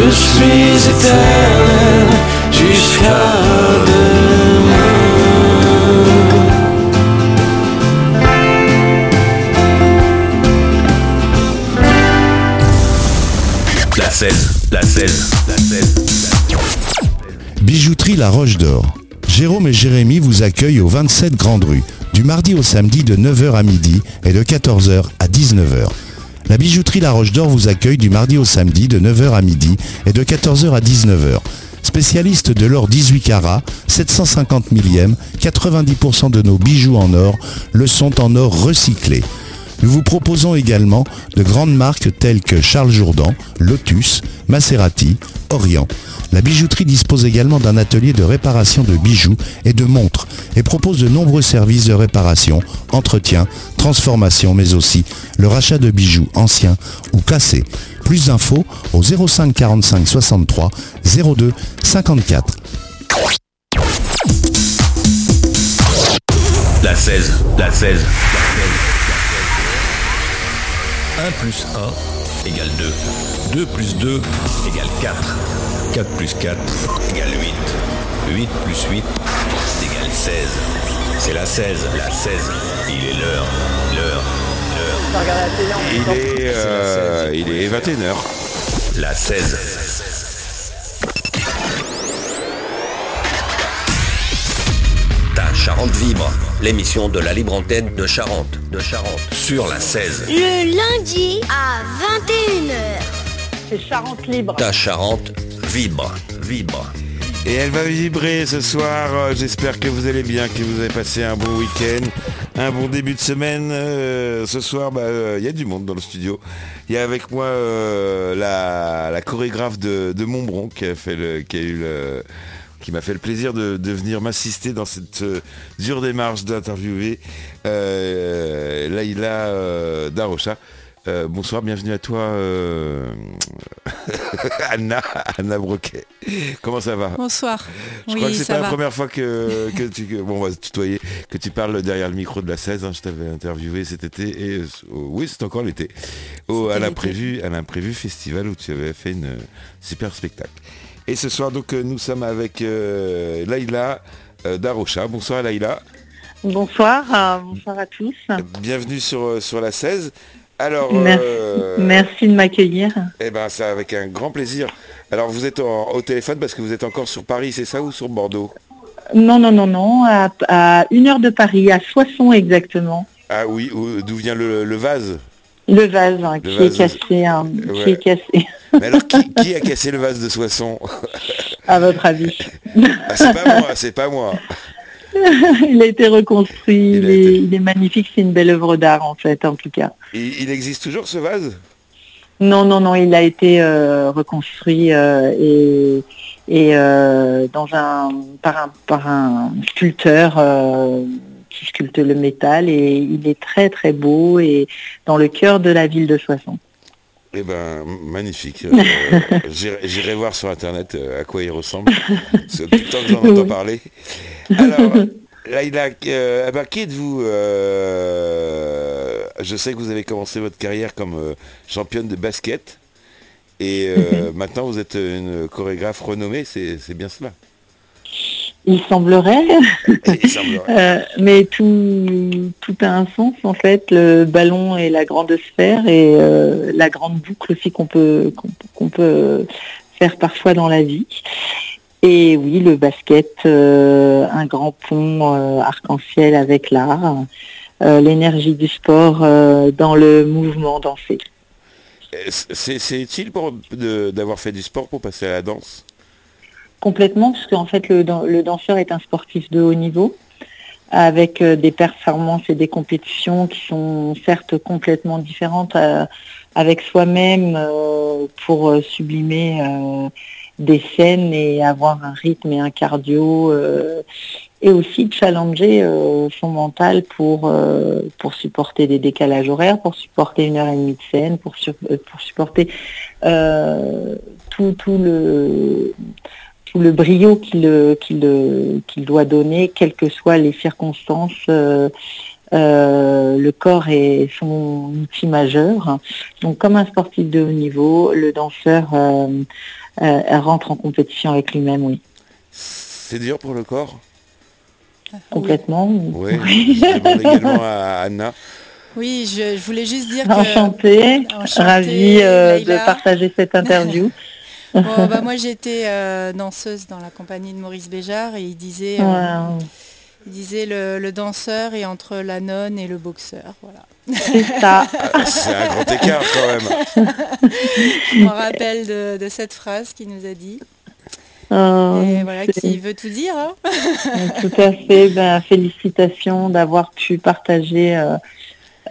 Je suis éternel jusqu'à demain. La 16, la 16, la 16. Bijouterie La Roche d'Or. Jérôme et Jérémy vous accueillent au 27 Grande Rue, du mardi au samedi de 9h à midi et de 14h à 19h. La bijouterie La Roche d'Or vous accueille du mardi au samedi de 9h à midi et de 14h à 19h. Spécialiste de l'or 18 carats, 750 millième, 90% de nos bijoux en or le sont en or recyclé. Nous vous proposons également de grandes marques telles que Charles Jourdan, Lotus, Maserati, Orient. La bijouterie dispose également d'un atelier de réparation de bijoux et de montres et propose de nombreux services de réparation, entretien, transformation, mais aussi le rachat de bijoux anciens ou cassés. Plus d'infos au 05 45 63 02 54. La 16, la 16. 1 plus 1 égale 2. 2 plus 2 égale 4. 4 plus 4 égale 8. 8 plus 8 égale 16. C'est la 16, la 16. Il est l'heure, l'heure, l'heure. Il est, euh, il est 21h. La 16. Charente vibre, l'émission de la libre antenne de Charente, de Charente, sur la 16. Le lundi à 21h. C'est Charente Libre. Ta Charente vibre, vibre. Et elle va vibrer ce soir. Euh, J'espère que vous allez bien, que vous avez passé un bon week-end, un bon début de semaine. Euh, ce soir, bah, euh, il y a du monde dans le studio. Il y a avec moi euh, la, la chorégraphe de, de Montbron qui a fait le, qui a eu le, qui m'a fait le plaisir de, de venir m'assister dans cette euh, dure démarche d'interviewer euh, Laïla euh, Darocha. Euh, bonsoir, bienvenue à toi, Anna, Anna Broquet. Comment ça va? Bonsoir. Je oui, crois que c'est pas va. la première fois que, que tu, que- bon, on va se tutoyer, que tu parles derrière le micro de la 16. hein, je t'avais interviewé cet été et oh, oui, c'est encore l'été. À l'imprévu, à l'imprévu festival où tu avais fait une super spectacle. Et ce soir, donc, euh, nous sommes avec euh, Laïla euh, Darocha. Bonsoir Laïla. Bonsoir, euh, bonsoir à tous. Bienvenue sur, sur la 16. Alors, Merci, merci de m'accueillir. eh ben, c'est avec un grand plaisir. Alors, vous êtes en- au téléphone parce que vous êtes encore sur Paris, c'est ça, ou sur Bordeaux? Non, non, non, non, à, à une heure de Paris, à Soissons exactement. Ah oui, où- d'où vient le, le vase? Le vase hein, Le qui vase. est cassé, hein, Ouais. qui est cassé. Mais alors, qui, qui a cassé le vase de Soissons À votre avis ah, C'est pas moi, c'est pas moi. Il a été reconstruit, Il est, été- il est magnifique, c'est une belle œuvre d'art en fait, en tout cas. Il, il existe toujours ce vase? Non, non, non, il a été euh, reconstruit euh, et, et euh, dans un, par, un, par un sculpteur qui sculpte le métal et il est très très beau et dans le cœur de la ville de Soissons. Eh ben, magnifique. Euh, J'irai voir sur Internet euh, à quoi il ressemble. C'est tout le temps que j'en entends parler. Alors, Laïla, euh, ben, qui êtes-vous euh, Je sais que vous avez commencé votre carrière comme championne de basket. Et maintenant, vous êtes une chorégraphe renommée, c'est bien cela. Il semblerait, Il semblerait. euh, mais tout, tout a un sens en fait. Le ballon et la grande sphère et euh, la grande boucle aussi qu'on peut, qu'on qu'on peut faire parfois dans la vie. Et oui, le basket, euh, un grand pont arc-en-ciel avec l'art, l'énergie du sport dans le mouvement dansé. C'est c'est utile pour de- d'avoir fait du sport pour passer à la danse? Complètement, parce qu'en fait le, le danseur est un sportif de haut niveau, avec euh, des performances et des compétitions qui sont certes complètement différentes euh, avec soi-même euh, pour sublimer des scènes et avoir un rythme et un cardio et aussi challenger son mental pour, pour supporter des décalages horaires, pour supporter une heure et demie de scène, pour, pour supporter tout, tout le tout le brio qu'il euh, qu'il euh, qu'il doit donner, quelles que soient les circonstances euh, le corps est son outil majeur. Donc comme un sportif de haut niveau, le danseur rentre en compétition avec lui-même, oui. C'est dur pour le corps? Complètement. Oui. oui. également à Anna. Oui, je, voulais juste dire que... Enchantée, ravie euh, de partager cette interview. bah, moi j'étais euh, danseuse dans la compagnie de Maurice Béjart et il disait, euh, il disait le, danseur est entre la nonne et le boxeur. Voilà. C'est ça. Ah, c'est un grand écart quand même. je me rappelle de, cette phrase qu'il nous a dit. Oh, et voilà, qui veut tout dire. Hein. tout à fait. Ben, félicitations d'avoir pu partager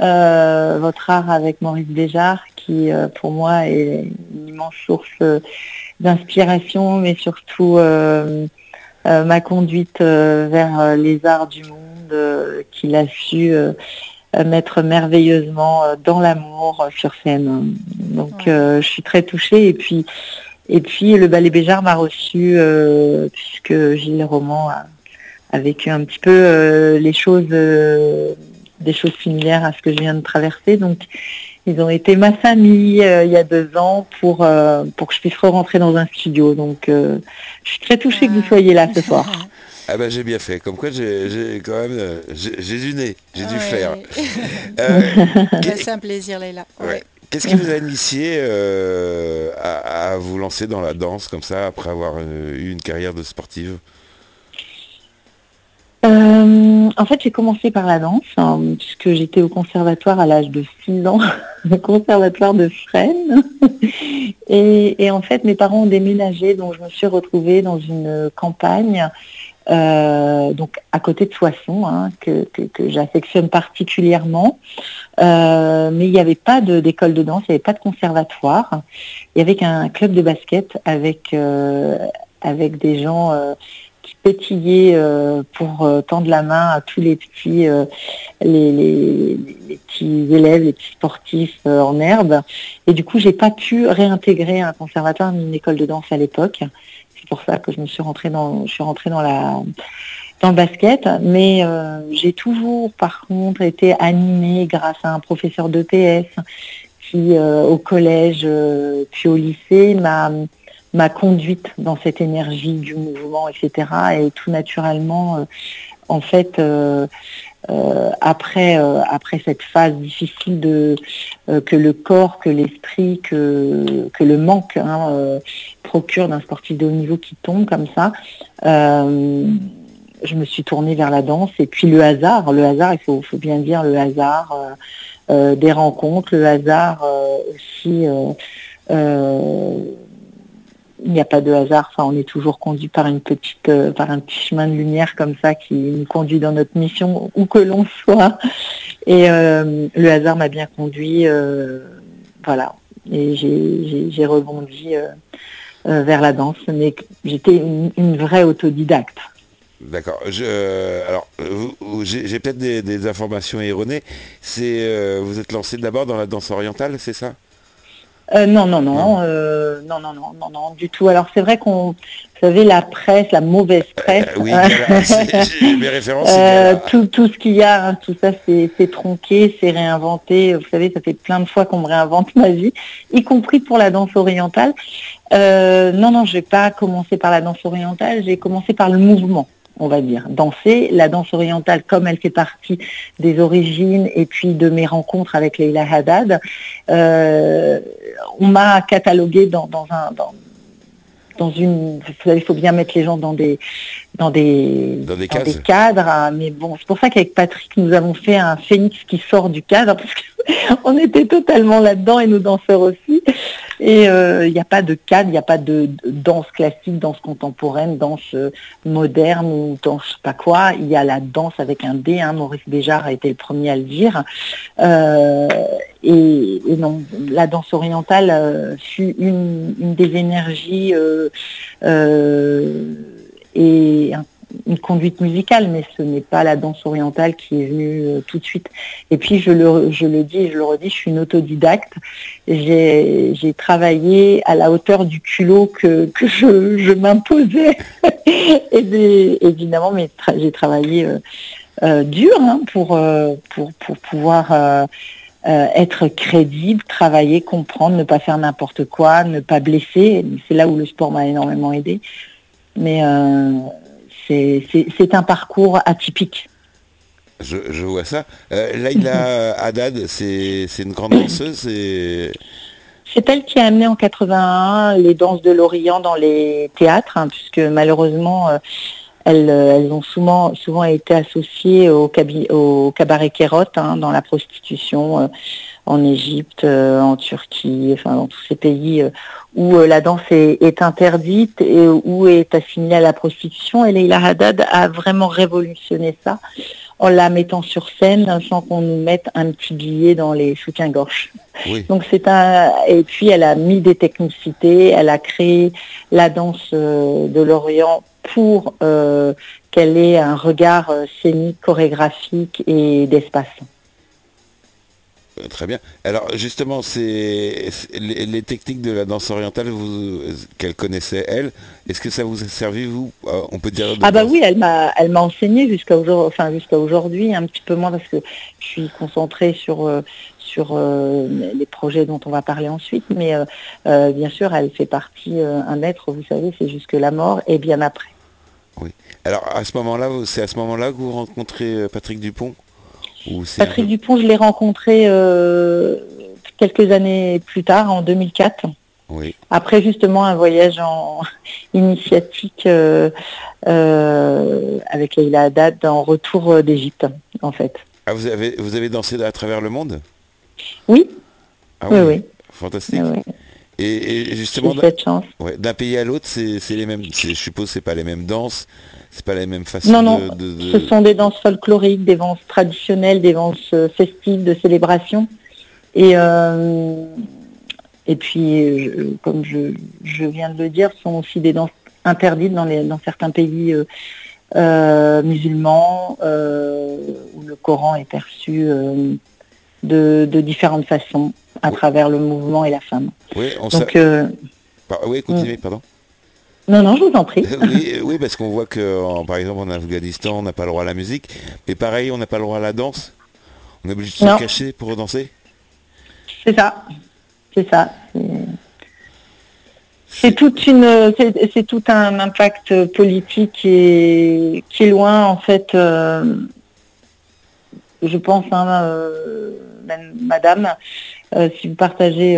euh, votre art avec Maurice Béjart, qui euh, pour moi est une immense source euh, d'inspiration, mais surtout ma conduite vers les arts du monde, qu'il a su mettre merveilleusement dans l'amour sur scène. Donc je suis très touchée et puis et puis le ballet Béjart m'a reçu puisque Gilles Roman a, a, vécu un petit peu les choses des choses similaires à ce que je viens de traverser. Donc, ils ont été ma famille euh, il y a deux ans pour, euh, pour que je puisse rentrer dans un studio. Donc, euh, je suis très touchée que vous soyez là ce soir. Ah ben j'ai bien fait. Comme quoi j'ai quand même j'ai du nez, j'ai dû faire. C'est un plaisir Leïla. Qu'est-ce qui vous a initié à, vous lancer dans la danse comme ça après avoir eu une carrière de sportive? Euh, en fait, j'ai commencé par la danse, hein, puisque j'étais au conservatoire à l'âge de 6 ans, le conservatoire de Fresnes. Et, en fait, mes parents ont déménagé, donc je me suis retrouvée dans une campagne, euh, donc à côté de Soissons, hein, que, j'affectionne particulièrement. Euh, mais il n'y avait pas d'école de, danse, il n'y avait pas de conservatoire. Il y avait qu'un club de basket avec des gens euh, pour euh, tendre la main à tous les petits, euh, les, petits élèves, les petits sportifs en herbe. Et du coup, j'ai pas pu réintégrer un conservatoire ni une école de danse à l'époque. C'est pour ça que je me suis rentrée dans, je suis rentrée dans la dans le basket, mais j'ai toujours par contre été animée grâce à un professeur d'EPS qui au collège puis au lycée m'a ma conduite dans cette énergie du mouvement, etc. Et tout naturellement, euh, en fait, euh, euh, après, cette phase difficile que le corps, que l'esprit, que, le manque hein, procure d'un sportif de haut niveau qui tombe comme ça, je me suis tournée vers la danse et puis le hasard, le hasard, il faut bien dire le hasard des rencontres, le hasard aussi il n'y a pas de hasard, on est toujours conduit par une petite, euh, par un petit chemin de lumière comme ça qui nous conduit dans notre mission où que l'on soit. Et euh, le hasard m'a bien conduit, euh, voilà. Et j'ai rebondi vers la danse, mais j'étais une, vraie autodidacte. D'accord. alors, j'ai peut-être des, des, informations erronées. C'est, vous êtes lancé d'abord dans la danse orientale, c'est ça? Euh, non, non, non, euh, non, non, non, non, non, du tout. Alors c'est vrai qu'on, vous savez, la presse, la mauvaise presse. Euh, oui, mes références. tout, tout ce qu'il y a, hein, tout ça, c'est tronqué, c'est réinventé. Vous savez, ça fait plein de fois qu'on me réinvente ma vie, y compris pour la danse orientale. non, non, je n'ai pas commencé par la danse orientale, j'ai commencé par le mouvement on va dire, danser. La danse orientale, comme elle fait partie des origines et puis de mes rencontres avec Leila Haddad, euh, on m'a catalogué dans, un... Dans, une, il faut bien mettre les gens dans des dans des, dans des, cadres, hein. mais bon, c'est pour ça qu'avec Patrick, nous avons fait un phénix qui sort du cadre, parce qu'on était totalement là-dedans et nos danseurs aussi. Et il euh, n'y a pas de cadre, il n'y a pas de, danse classique, danse contemporaine, danse euh, moderne ou danse je sais pas quoi. Il y a la danse avec un D, hein. Maurice Béjart a été le premier à le dire. Euh, et, non, la danse orientale fut une, une, des énergies et une conduite musicale, mais ce n'est pas la danse orientale qui est venue euh, tout de suite. Et puis je le, je le dis et je le redis, je suis une autodidacte. J'ai travaillé à la hauteur du culot que, je, m'imposais. et évidemment, mais j'ai travaillé euh, dur hein, pour, pouvoir être crédible, travailler, comprendre, ne pas faire n'importe quoi, ne pas blesser. C'est là où le sport m'a énormément aidé. Mais c'est un parcours atypique. Je, vois ça. Euh, Laïla Haddad, c'est une grande danseuse. C'est elle qui a amené en 81 les danses de l'Orient dans les théâtres, hein, puisque malheureusement, euh, euh, elles, ont souvent, souvent été associées au, au cabaret Kérot, hein, dans la prostitution en Égypte, en Turquie, enfin dans tous ces pays où la danse est, interdite et où est assimilée à la prostitution. Et Leila Haddad a vraiment révolutionné ça en la mettant sur scène sans qu'on nous mette un petit billet dans les soutiens-gorge. Donc c'est un et puis elle a mis des technicités, elle a créé la danse euh, de l'Orient pour euh, qu'elle ait un regard euh, scénique, chorégraphique et d'espace. Euh, très bien. Alors justement, c'est les, techniques de la danse orientale qu'elle connaissait elle. Est-ce que ça vous a servi vous euh, On peut dire. Ah bah oui, elle m'a elle m'a enseigné jusqu'à aujourd'hui, enfin jusqu'à aujourd'hui, un petit peu moins parce que je suis concentrée sur euh, sur les projets dont on va parler ensuite. Mais bien sûr, elle fait partie un être. Vous savez, c'est jusque la mort et bien après. Oui. Alors à ce moment-là, c'est à ce moment-là que vous rencontrez Patrick Dupont? Patrick Dupont, je l'ai rencontré euh, quelques années plus tard, en 2004. Oui. Après justement un voyage en initiatique euh, euh, avec Leila Haddad en retour d'Égypte, en fait. Ah, vous avez, vous avez dansé à travers le monde? Oui. Ah oui, oui, Fantastique. Et, justement, d'un pays à l'autre, c'est les mêmes. Je suppose c'est pas les mêmes danses, c'est pas la même façon non, non. Ce sont des danses folkloriques, des danses traditionnelles, des danses euh, festives de célébration. Et, euh, et puis, euh, comme je, viens de le dire, ce sont aussi des danses interdites dans, les, dans certains pays musulmans où le Coran est perçu de, différentes façons à travers le mouvement et la femme. Oui, on Donc, oui continuez, pardon. Non, non, je vous en prie. oui, parce qu'on voit que, par exemple, en Afghanistan, on n'a pas le droit à la musique. Mais pareil, on n'a pas le droit à la danse. On est obligé de se cacher pour danser. C'est ça. C'est ça. C'est toute une, c'est tout un impact politique qui est, qui est loin en fait. Euh, je pense, hein, euh, Madame, euh, si vous partagez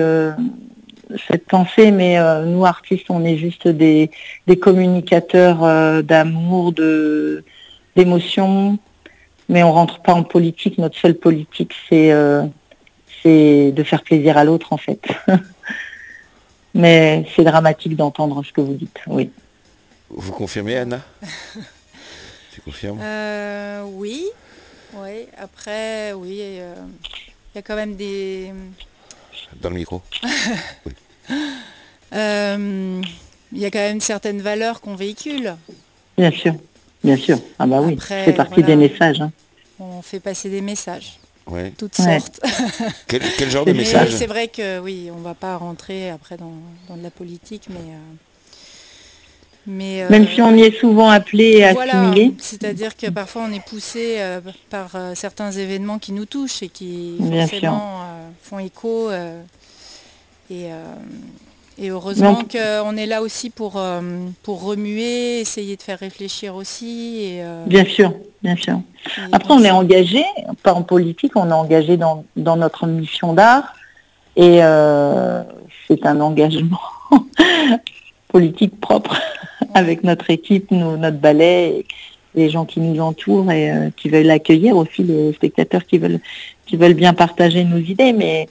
cette pensée, mais euh, nous artistes, on est juste des, communicateurs euh, d'amour, de d'émotion, mais on rentre pas en politique. Notre seule politique, c'est euh, c'est de faire plaisir à l'autre, en fait. mais c'est dramatique d'entendre ce que vous dites, oui. Vous confirmez, Anna? Tu confirmes? Oui, oui. Après, oui, il y a quand même des dans le micro. Euh, il y a quand même certaines valeurs qu'on véhicule. Bien sûr, bien sûr. Ah bah oui, c'est partie des messages. Hein. On fait passer des messages. Toutes sortes. quel, genre de message C'est vrai que oui, on va pas rentrer après dans, de la politique, mais... Euh, mais, Même si on y est souvent appelé à voilà, C'est-à-dire que parfois on est poussé euh, par certains événements qui nous touchent et qui forcément font écho et, euh, et heureusement qu'on est là aussi pour, euh, pour remuer, essayer de faire réfléchir aussi. Et, euh, bien sûr, bien sûr. Après, on est engagé, pas en politique, on est engagé dans, notre mission d'art. Et c'est un engagement politique propre avec notre équipe, notre ballet, les gens qui nous entourent et qui veulent accueillir aussi les spectateurs qui veulent, qui veulent bien partager nos idées. Mais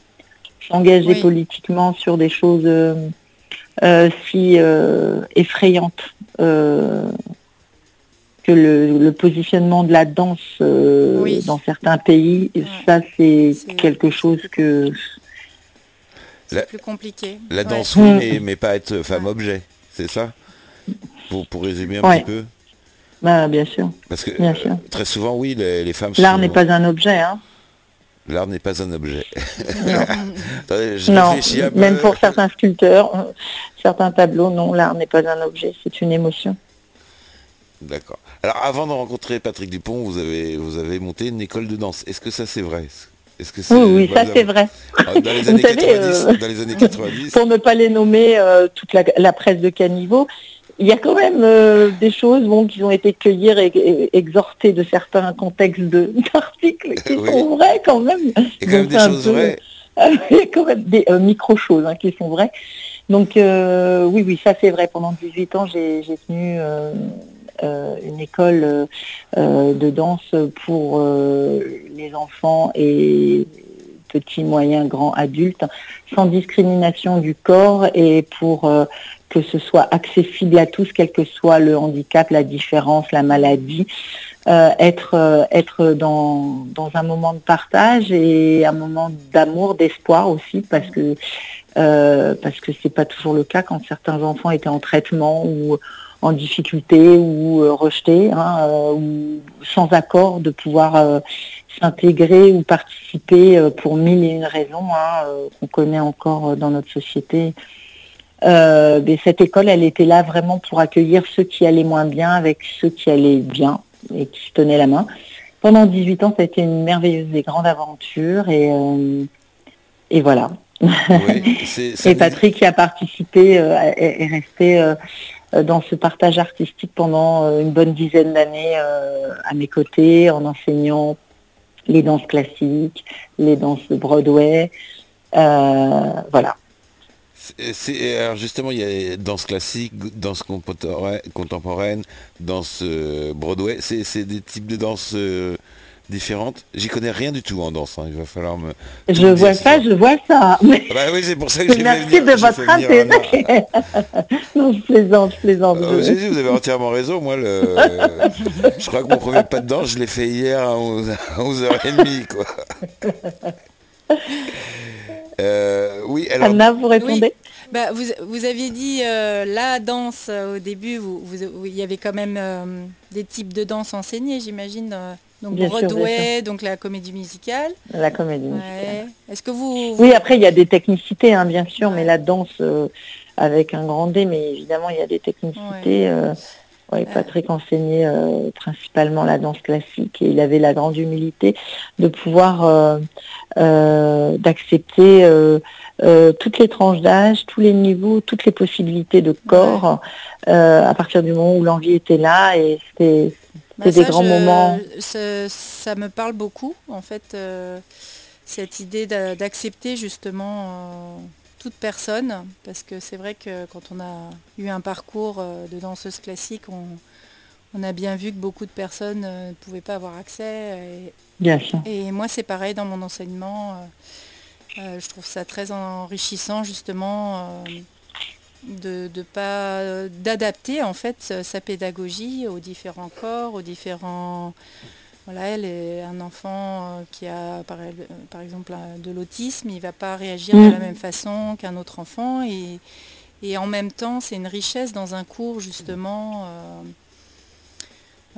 s'engager politiquement sur des choses euh, euh, si euh, effrayantes que le, positionnement de la danse dans certains pays, ça c'est quelque chose que... C'est plus compliqué. La danse, oui, mais, pas être femme objet, c'est ça? Pour, pour résumer un petit peu bah, bien sûr. Parce que très souvent, oui, les, femmes. L'art n'est pas un objet. Hein. L'art n'est pas un objet. non, même pour certains sculpteurs, certains tableaux, non, l'art n'est pas un objet, c'est une émotion. D'accord. Alors avant de rencontrer Patrick Dupont, vous avez, vous avez monté une école de danse. Est-ce que ça c'est vrai? Est-ce que oui, oui, ça c'est vrai. Ah, dans les, années 90, dans les années 90, Pour ne pas les nommer toute la, presse de caniveau, il y a quand même des choses bon, qui ont été cueillies et, exhortées de certains contextes d'articles qui sont vrais quand même. Il y a quand même des choses vraies. Il y a quand même des micro-choses hein, qui sont vraies. Donc oui, oui, ça c'est vrai. Pendant 18 ans, j'ai tenu euh, une école euh, de danse pour euh, les enfants et petits, moyens, grands adultes, sans discrimination du corps et pour que ce soit accessible à tous, quel que soit le handicap, la différence, la maladie. être être dans, dans, un moment de partage et un moment d'amour, d'espoir aussi, parce que parce que c'est pas toujours le cas quand certains enfants étaient en traitement ou en difficulté ou euh, rejeté hein, euh, ou sans accord de pouvoir euh, s'intégrer ou participer pour mille et une raisons hein, qu'on connaît encore dans notre société. Mais cette école, elle était là vraiment pour accueillir ceux qui allaient moins bien avec ceux qui allaient bien et qui se tenaient la main. Pendant 18 ans, ça a été une merveilleuse et grande aventure et, et voilà. et Patrick qui a participé est, resté euh, dans ce partage artistique pendant euh, une bonne dizaine d'années euh, à mes côtés, en enseignant les danses classiques, les danses de Broadway. voilà. Alors justement, il y a danse classique, danse contemporaine, danse Broadway. C'est des types de danse différentes. J'y connais rien du tout en danse. Hein. Il va falloir me. Je vois ça, je vois ça. Mais... Bah oui, c'est pour ça que j'ai Merci de votre intérêt. non, je plaisante, je plaisante. Euh, Jésus, vous avez entièrement raison. Moi, le... je crois que mon premier pas de danse, je l'ai fait hier à 11h30. Quoi. Euh, oui, alors... Anna, vous répondez bah, vous, vous, aviez dit euh, la danse au début, vous, il y avait quand même des types de danse enseignés, j'imagine. Donc Broadway, donc la comédie musicale. La comédie musicale. Est-ce que vous, Oui, après il y a des technicités, hein, bien sûr, mais la danse euh, avec un grand D, mais évidemment il y a des technicités. Euh, Patrick enseignait euh, principalement la danse classique et il avait la grande humilité de pouvoir d'accepter toutes les tranches d'âge, tous les niveaux, toutes les possibilités de corps à partir du moment où l'envie était là et c'était bah, des grands moments. Ça, me parle beaucoup, en fait, euh, cette idée d'accepter justement euh, toute personne, parce que c'est vrai que quand on a eu un parcours euh, de danseuse classique, on, a bien vu que beaucoup de personnes ne pouvaient pas avoir accès. bien sûr. et moi, c'est pareil dans mon enseignement. je trouve ça très enrichissant, justement de, pas d'adapter en fait sa pédagogie aux différents corps, aux différents voilà, elle est un enfant euh, qui a par, par exemple de l'autisme, il ne va pas réagir de la mm. même façon qu'un autre enfant et, et, en même temps c'est une richesse dans un cours justement. Euh,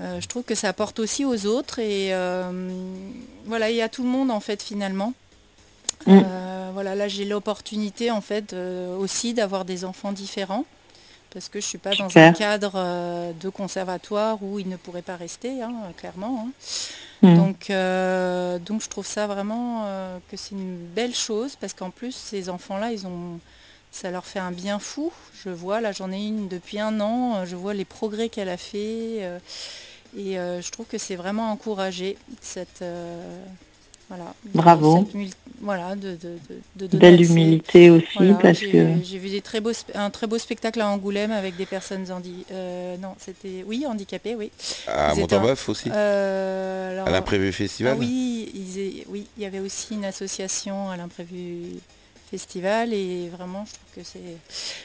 euh, je trouve que ça apporte aussi aux autres et voilà, il y a tout le monde en fait finalement. Mm. Euh, voilà, là j'ai l'opportunité en fait euh, aussi d'avoir des enfants différents parce que je suis pas dans un cadre euh, de conservatoire où ils ne pourraient pas rester, hein, clairement. Hein. Mm. Donc, donc je trouve ça vraiment que c'est une belle chose parce qu'en plus ces enfants-là, ils ont, ça leur fait un bien fou. Je vois, là j'en ai une depuis un an, je vois les progrès qu'elle a fait et je trouve que c'est vraiment encouragé cette voilà. Bravo. Voilà, de, de, Belle humilité aussi parce que. J'ai vu des très beaux, un très beau spectacle à Angoulême avec des personnes handi, euh, non, c'était oui handicapées, oui. À Montembeuf aussi. Euh, à l'imprévu festival. Ah oui, oui, il y avait aussi une association à l'imprévu festival et vraiment je trouve que c'est.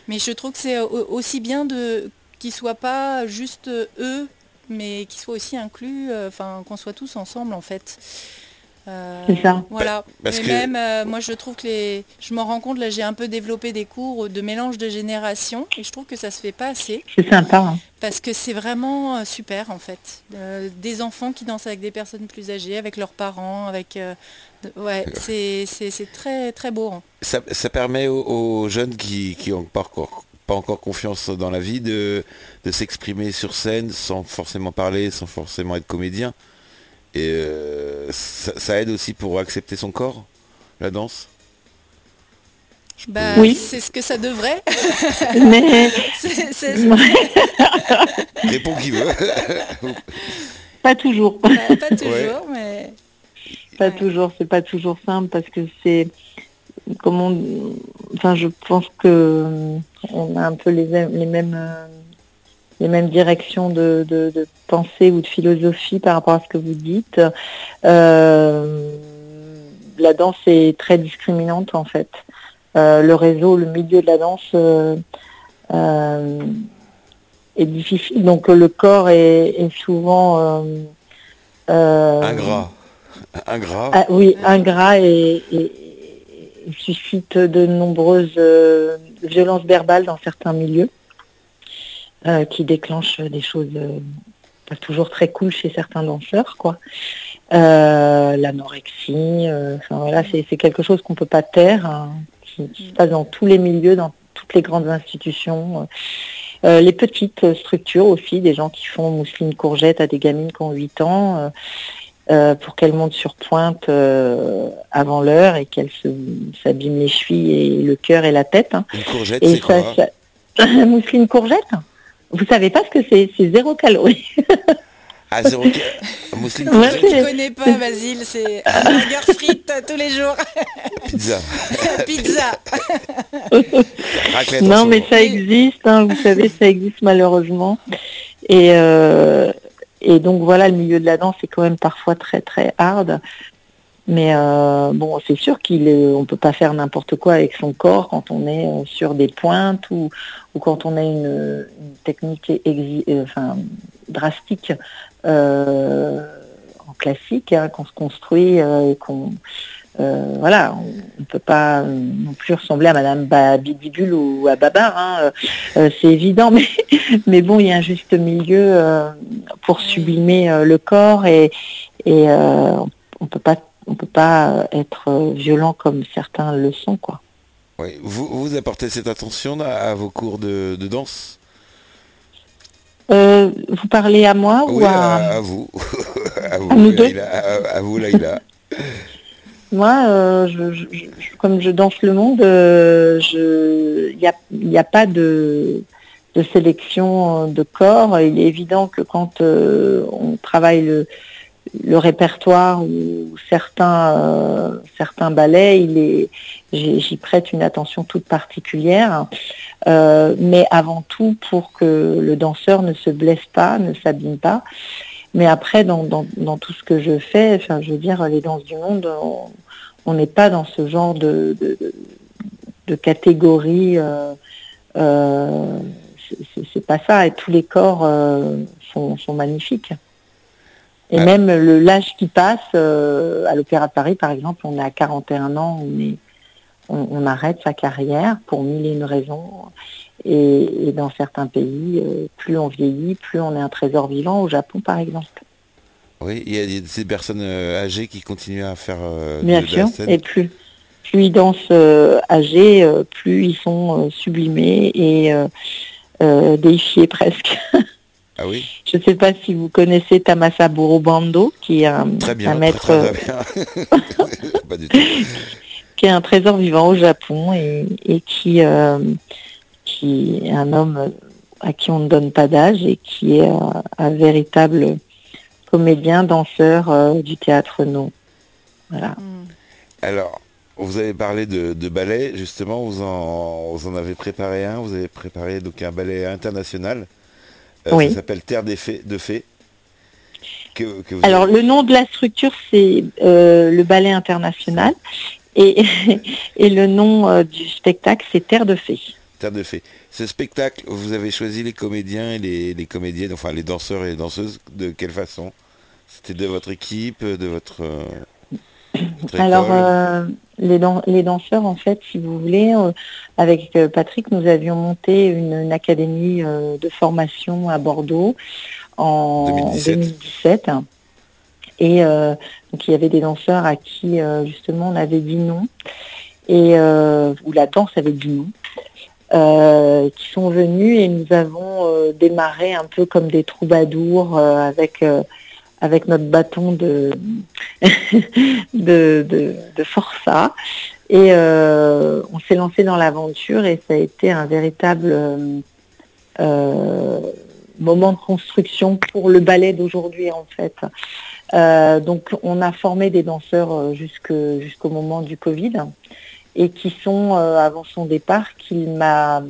Mais je trouve que c'est aussi bien de qu'ils soient pas juste eux, mais qu'ils soient aussi inclus, euh, enfin qu'on soit tous ensemble en fait. Euh, c'est ça. Voilà. Parce même, euh, moi, je trouve que les... je m'en rends compte, là, j'ai un peu développé des cours de mélange de générations et je trouve que ça se fait pas assez. C'est sympa. Hein. Parce que c'est vraiment euh, super, en fait. des enfants qui dansent avec des personnes plus âgées, avec leurs parents, avec... ouais, c'est très, très beau. Hein. Ça, permet aux, jeunes qui, qui ont parcours pas encore confiance dans la vie, de, s'exprimer sur scène sans forcément parler, sans forcément être comédien. Et euh, ça, aide aussi pour accepter son corps, la danse? Bah, oui. c'est ce que ça devrait. Mais... Réponds qui veut. pas toujours. Bah, pas toujours, mais... Pas toujours, c'est pas toujours simple parce que c'est comment enfin je pense que on a un peu les, les mêmes les mêmes directions de, pensée ou de philosophie par rapport à ce que vous dites. Euh, la danse est très discriminante en fait. Euh, le réseau, le milieu de la danse euh, est difficile. Donc le corps est, souvent ingrat. Ingrat. Ah, oui, ingrat et, suscite de nombreuses violences verbales dans certains milieux euh, qui déclenchent des choses euh, pas toujours très cool chez certains danseurs, quoi. L'anorexie, enfin voilà, c'est quelque chose qu'on peut pas taire, hein, qui, se passe dans tous les milieux, dans toutes les grandes institutions. les petites structures aussi, des gens qui font mousseline courgette à des gamines qui ont 8 ans. Euh, pour qu'elle monte sur pointe euh, avant l'heure et qu'elle s'abîme les chevilles et le cœur et la tête. Hein. Une courgette, c'est quoi? Mousseline courgette? Vous savez pas ce que c'est C'est zéro calorie. ah, zéro Mousseline Je ne connais pas, Basile. C'est burger frites tous les jours. Pizza. Pizza. non, mais ça existe. Hein, vous savez, ça existe malheureusement. Et, euh, et donc voilà, le milieu de la danse est quand même parfois très très hard. Mais euh, bon, c'est sûr qu'il on peut pas faire n'importe quoi avec son corps quand on est euh, sur des pointes ou, quand on a une, technique euh, drastique en classique, hein, qu'on se construit et qu'on voilà, on ne peut pas non plus ressembler à Madame Bidibule ou à Babar, hein, c'est évident, mais, bon, il y a un juste milieu pour sublimer le corps et, et on peut pas on peut pas être violent comme certains le sont, quoi. Oui. Vous, vous apportez cette attention à, vos cours de, danse? Vous parlez à moi ou à... vous à vous, à nous deux à vous, Laïla. Moi, euh, comme je danse le monde, euh, il n'y a, pas de, sélection de corps. Il est évident que quand euh, on travaille le, répertoire ou certains, certains ballets, j'y prête une attention toute particulière. mais avant tout pour que le danseur ne se blesse pas, ne s'abîme pas. Mais après, dans, tout ce que je fais, enfin, je veux dire, les danses du monde, on n'est pas dans ce genre de, de, catégorie. Euh, euh, c'est pas ça. Et tous les corps euh, sont, magnifiques. Et même le l'âge qui passe, à l'Opéra de Paris, par exemple, on est à 41 ans, on, est, on, arrête sa carrière pour mille et une raisons. Et, dans certains pays, plus on vieillit, plus on est un trésor vivant, au Japon par exemple. Oui, il y a des personnes âgées qui continuent à faire Bien sûr, et plus, plus ils dansent âgés, plus ils sont sublimés et déifiés presque. Ah oui Je ne sais pas si vous connaissez Tamasa Bando, qui est un, maître... qui est un trésor vivant au Japon et, qui, qui est un homme à qui on ne donne pas d'âge et qui est un véritable comédien, danseur euh, du théâtre non. Voilà. Hmm. Alors, vous avez parlé de, ballet, justement, vous en, vous en, avez préparé un, vous avez préparé donc un ballet international. Euh, oui. Ça s'appelle Terre des fées, de Fées. Alors, le nom de la structure, c'est euh, le ballet international. Et, et le nom du spectacle, c'est Terre de Fées. Terre de Fées. Ce spectacle, vous avez choisi les comédiens et les, les comédiennes, enfin les danseurs et les danseuses, de quelle façon? C'était de votre équipe, de votre... Euh, Alors, euh, les, les, danseurs, en fait, si vous voulez, euh, avec Patrick, nous avions monté une, académie de formation à Bordeaux en 2017. Et donc, il y avait des danseurs à qui, justement, on avait dit non, et où la danse avait dit non. qui sont venus et nous avons démarré un peu comme des troubadours avec avec notre bâton de, de, de, forçat. Et on s'est lancé dans l'aventure et ça a été un véritable moment de construction pour le ballet d'aujourd'hui en fait. Euh, donc on a formé des danseurs euh, jusqu'au moment du Covid et qui sont, euh, avant son départ, qu'il m'a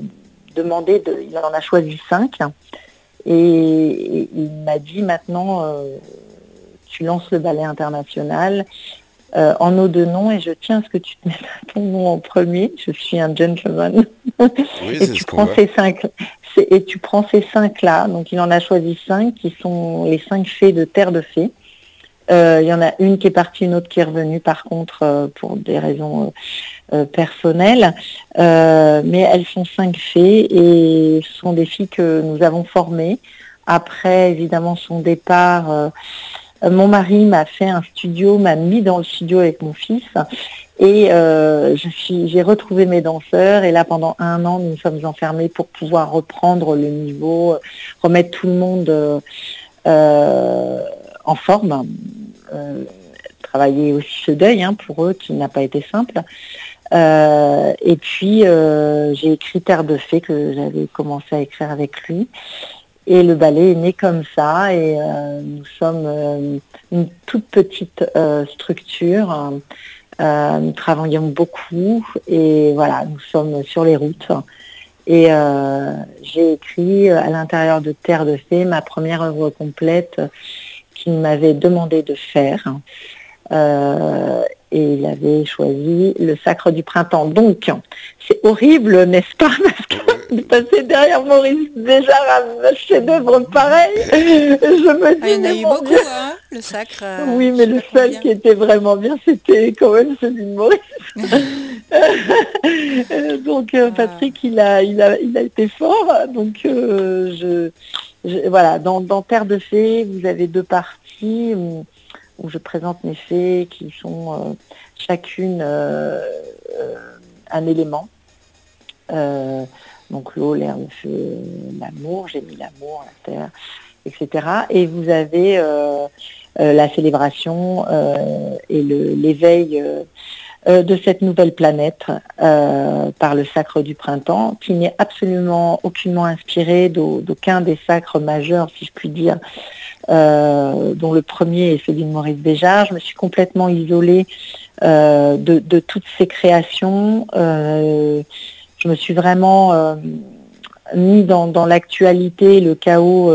demandé, de, il en a choisi cinq et, il m'a dit maintenant tu lances le ballet international en eau de nom et je tiens à ce que tu te mettes ton nom en premier. Je suis un gentleman. et tu prends ces cinq et tu prends ces cinq là. Donc il en a choisi cinq qui sont les cinq fées de Terre de Fées. Euh, il y en a une qui est partie, une autre qui est revenue par contre euh, pour des raisons euh, personnelles. mais elles sont cinq fées et ce sont des filles que nous avons formées. Après évidemment son départ, mon mari m'a fait un studio, m'a mis dans le studio avec mon fils. Et j'ai retrouvé mes danseurs et là pendant un an nous sommes enfermés pour pouvoir reprendre le niveau, remettre tout le monde en forme. Euh, travailler aussi ce deuil hein, pour eux qui n'a pas été simple. Euh, et puis euh, j'ai écrit Terre de Fée que j'avais commencé à écrire avec lui. Et le ballet est né comme ça et nous sommes une toute petite structure. nous travaillons beaucoup et voilà, nous sommes sur les routes. Et j'ai écrit à l'intérieur de Terre de Fée ma première œuvre complète qu'il m'avait demandé de faire. Euh, et il avait choisi le sacre du printemps. Donc, c'est horrible, n'est-ce pas Parce de passer derrière Maurice déjà un chef-d'œuvre pareil, je me dis... Ah, il y en a eu beaucoup, hein, le sacre. Euh, oui, mais le seul qui était vraiment bien, c'était quand même celui de Maurice. donc, euh, Patrick, il a, il, a, il a été fort. Donc, je voilà, dans, Terre de Fées, vous avez deux parties où, je présente mes fées qui sont euh, chacune euh, euh, un élément. Donc l'eau, l'air, le feu, l'amour, j'ai mis l'amour, la terre, etc. Et vous avez la célébration et l'éveil euh, de cette nouvelle planète euh, par le sacre du printemps, qui n'est absolument aucunement inspiré d'aucun des sacres majeurs, si je puis dire, euh, dont le premier est celui de Maurice Béjart. Je me suis complètement isolée de, toutes ces créations. Je me suis vraiment mis dans, l'actualité, le chaos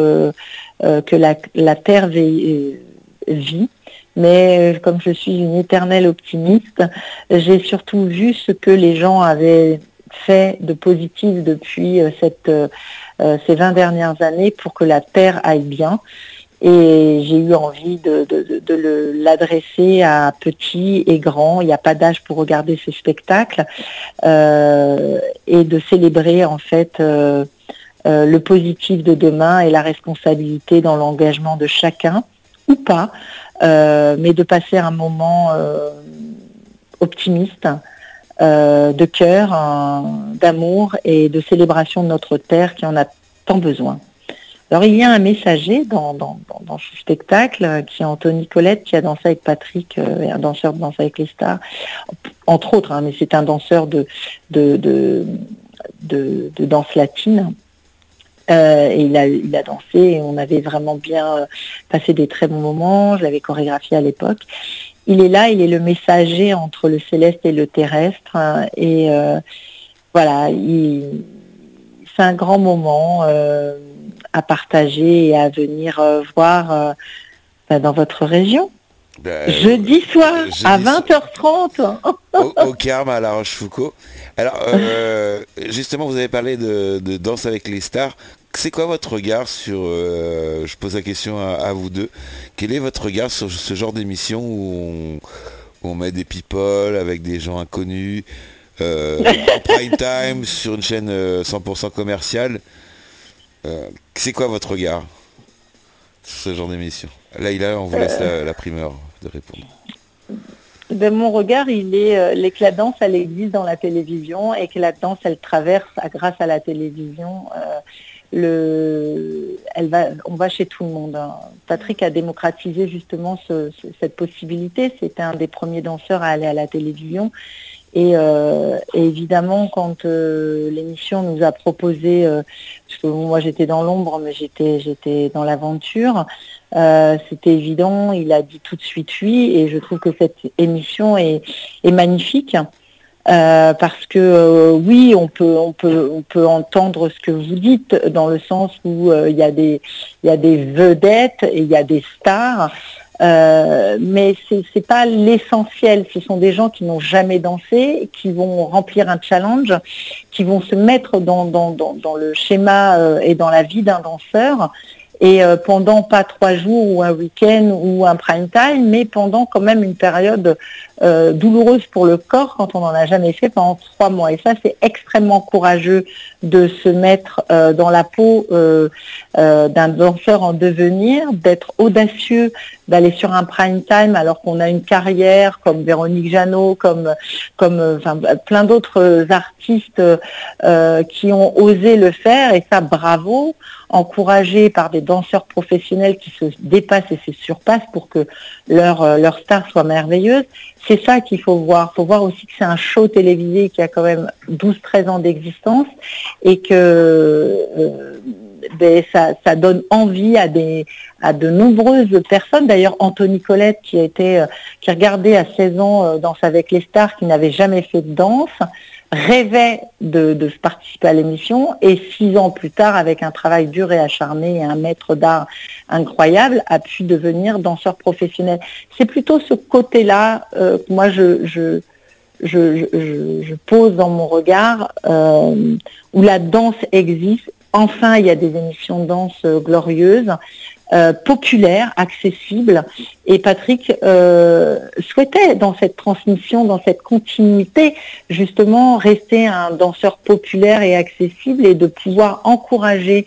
que la, Terre vit mais euh, comme je suis une éternelle optimiste, j'ai surtout vu ce que les gens avaient fait de positif depuis euh, euh, ces 20 dernières années pour que la Terre aille bien. Et j'ai eu envie de, l'adresser à petits et grands. Il n'y a pas d'âge pour regarder ce spectacle et de célébrer en fait le positif de demain et la responsabilité dans l'engagement de chacun ou pas euh, mais de passer un moment euh, optimiste, euh, de cœur, d'amour et de célébration de notre terre qui en a tant besoin. Alors il y a un messager dans, ce spectacle qui est Anthony Colette qui a dansé avec Patrick, un danseur de danse avec les stars, entre autres, hein, mais c'est un danseur de, danse latine. Euh, et il a, il a dansé et on avait vraiment bien euh, passé des très bons moments. Je l'avais chorégraphié à l'époque. Il est là, il est le messager entre le céleste et le terrestre. Hein, et euh, voilà, c'est un grand moment à partager et à venir voir bah, dans votre région. Ben, jeudi soir à 20h30 au, Carme à La Rochefoucauld. Alors justement vous avez parlé de, de, danse avec les stars. C'est quoi votre regard sur, euh, je pose la question à, vous deux, quel est votre regard sur ce genre d'émission où on, met des people avec des gens inconnus, euh, en prime time, sur une chaîne 100% euh, C'est quoi votre regard sur ce genre d'émission? Là, on vous laisse la, primeur de répondre. de mon regard, il est euh, que la danse, elle existe dans la télévision et que la danse, elle traverse grâce à la télévision. Euh, on va chez tout le monde. Hein. Patrick a démocratisé justement cette possibilité. C'était un des premiers danseurs à aller à la télévision. Et, euh, évidemment, quand l'émission nous a proposé, parce que moi j'étais dans l'ombre, mais j'étais j'étais dans l'aventure, euh, c'était évident, il a dit tout de suite oui, et je trouve que cette émission est, magnifique. Euh, parce que euh, oui, on peut, on, peut, on peut entendre ce que vous dites dans le sens où il y, a des, y a des vedettes et il y a des stars, mais ce n'est pas l'essentiel. Ce sont des gens qui n'ont jamais dansé, qui vont remplir un challenge, qui vont se mettre dans, le schéma et dans la vie d'un danseur et euh, pendant pas trois jours ou un week-end ou un prime time, mais pendant quand même une période euh, douloureuse pour le corps quand on n'en a jamais fait pendant trois mois. Et ça, c'est extrêmement courageux de se mettre euh, dans la peau d'un danseur en devenir, d'être audacieux, d'aller sur un prime time alors qu'on a une carrière comme Véronique Jeannot, comme, comme enfin, plein d'autres artistes qui ont osé le faire. Et ça, bravo encouragés par des danseurs professionnels qui se dépassent et se surpassent pour que leur, euh, leur star soit merveilleuse. C'est ça qu'il faut voir. Il faut voir aussi que c'est un show télévisé qui a quand même 12-13 ans d'existence et que euh, ben, ça, ça, donne envie à, des, à de nombreuses personnes. D'ailleurs, Anthony Colette, qui a été, euh, qui regardait à 16 ans Danse avec les stars, qui n'avait jamais fait de danse, rêvait de, de participer à l'émission et six ans plus tard, avec un travail dur et acharné et un maître d'art incroyable, a pu devenir danseur professionnel. C'est plutôt ce côté-là euh, que moi je, je, je, pose dans mon regard, euh, où la danse existe. Enfin, il y a des émissions de danse euh, glorieuses. Euh, populaire, accessible. Et Patrick euh, souhaitait dans cette transmission, dans cette continuité, justement rester un danseur populaire et accessible et de pouvoir encourager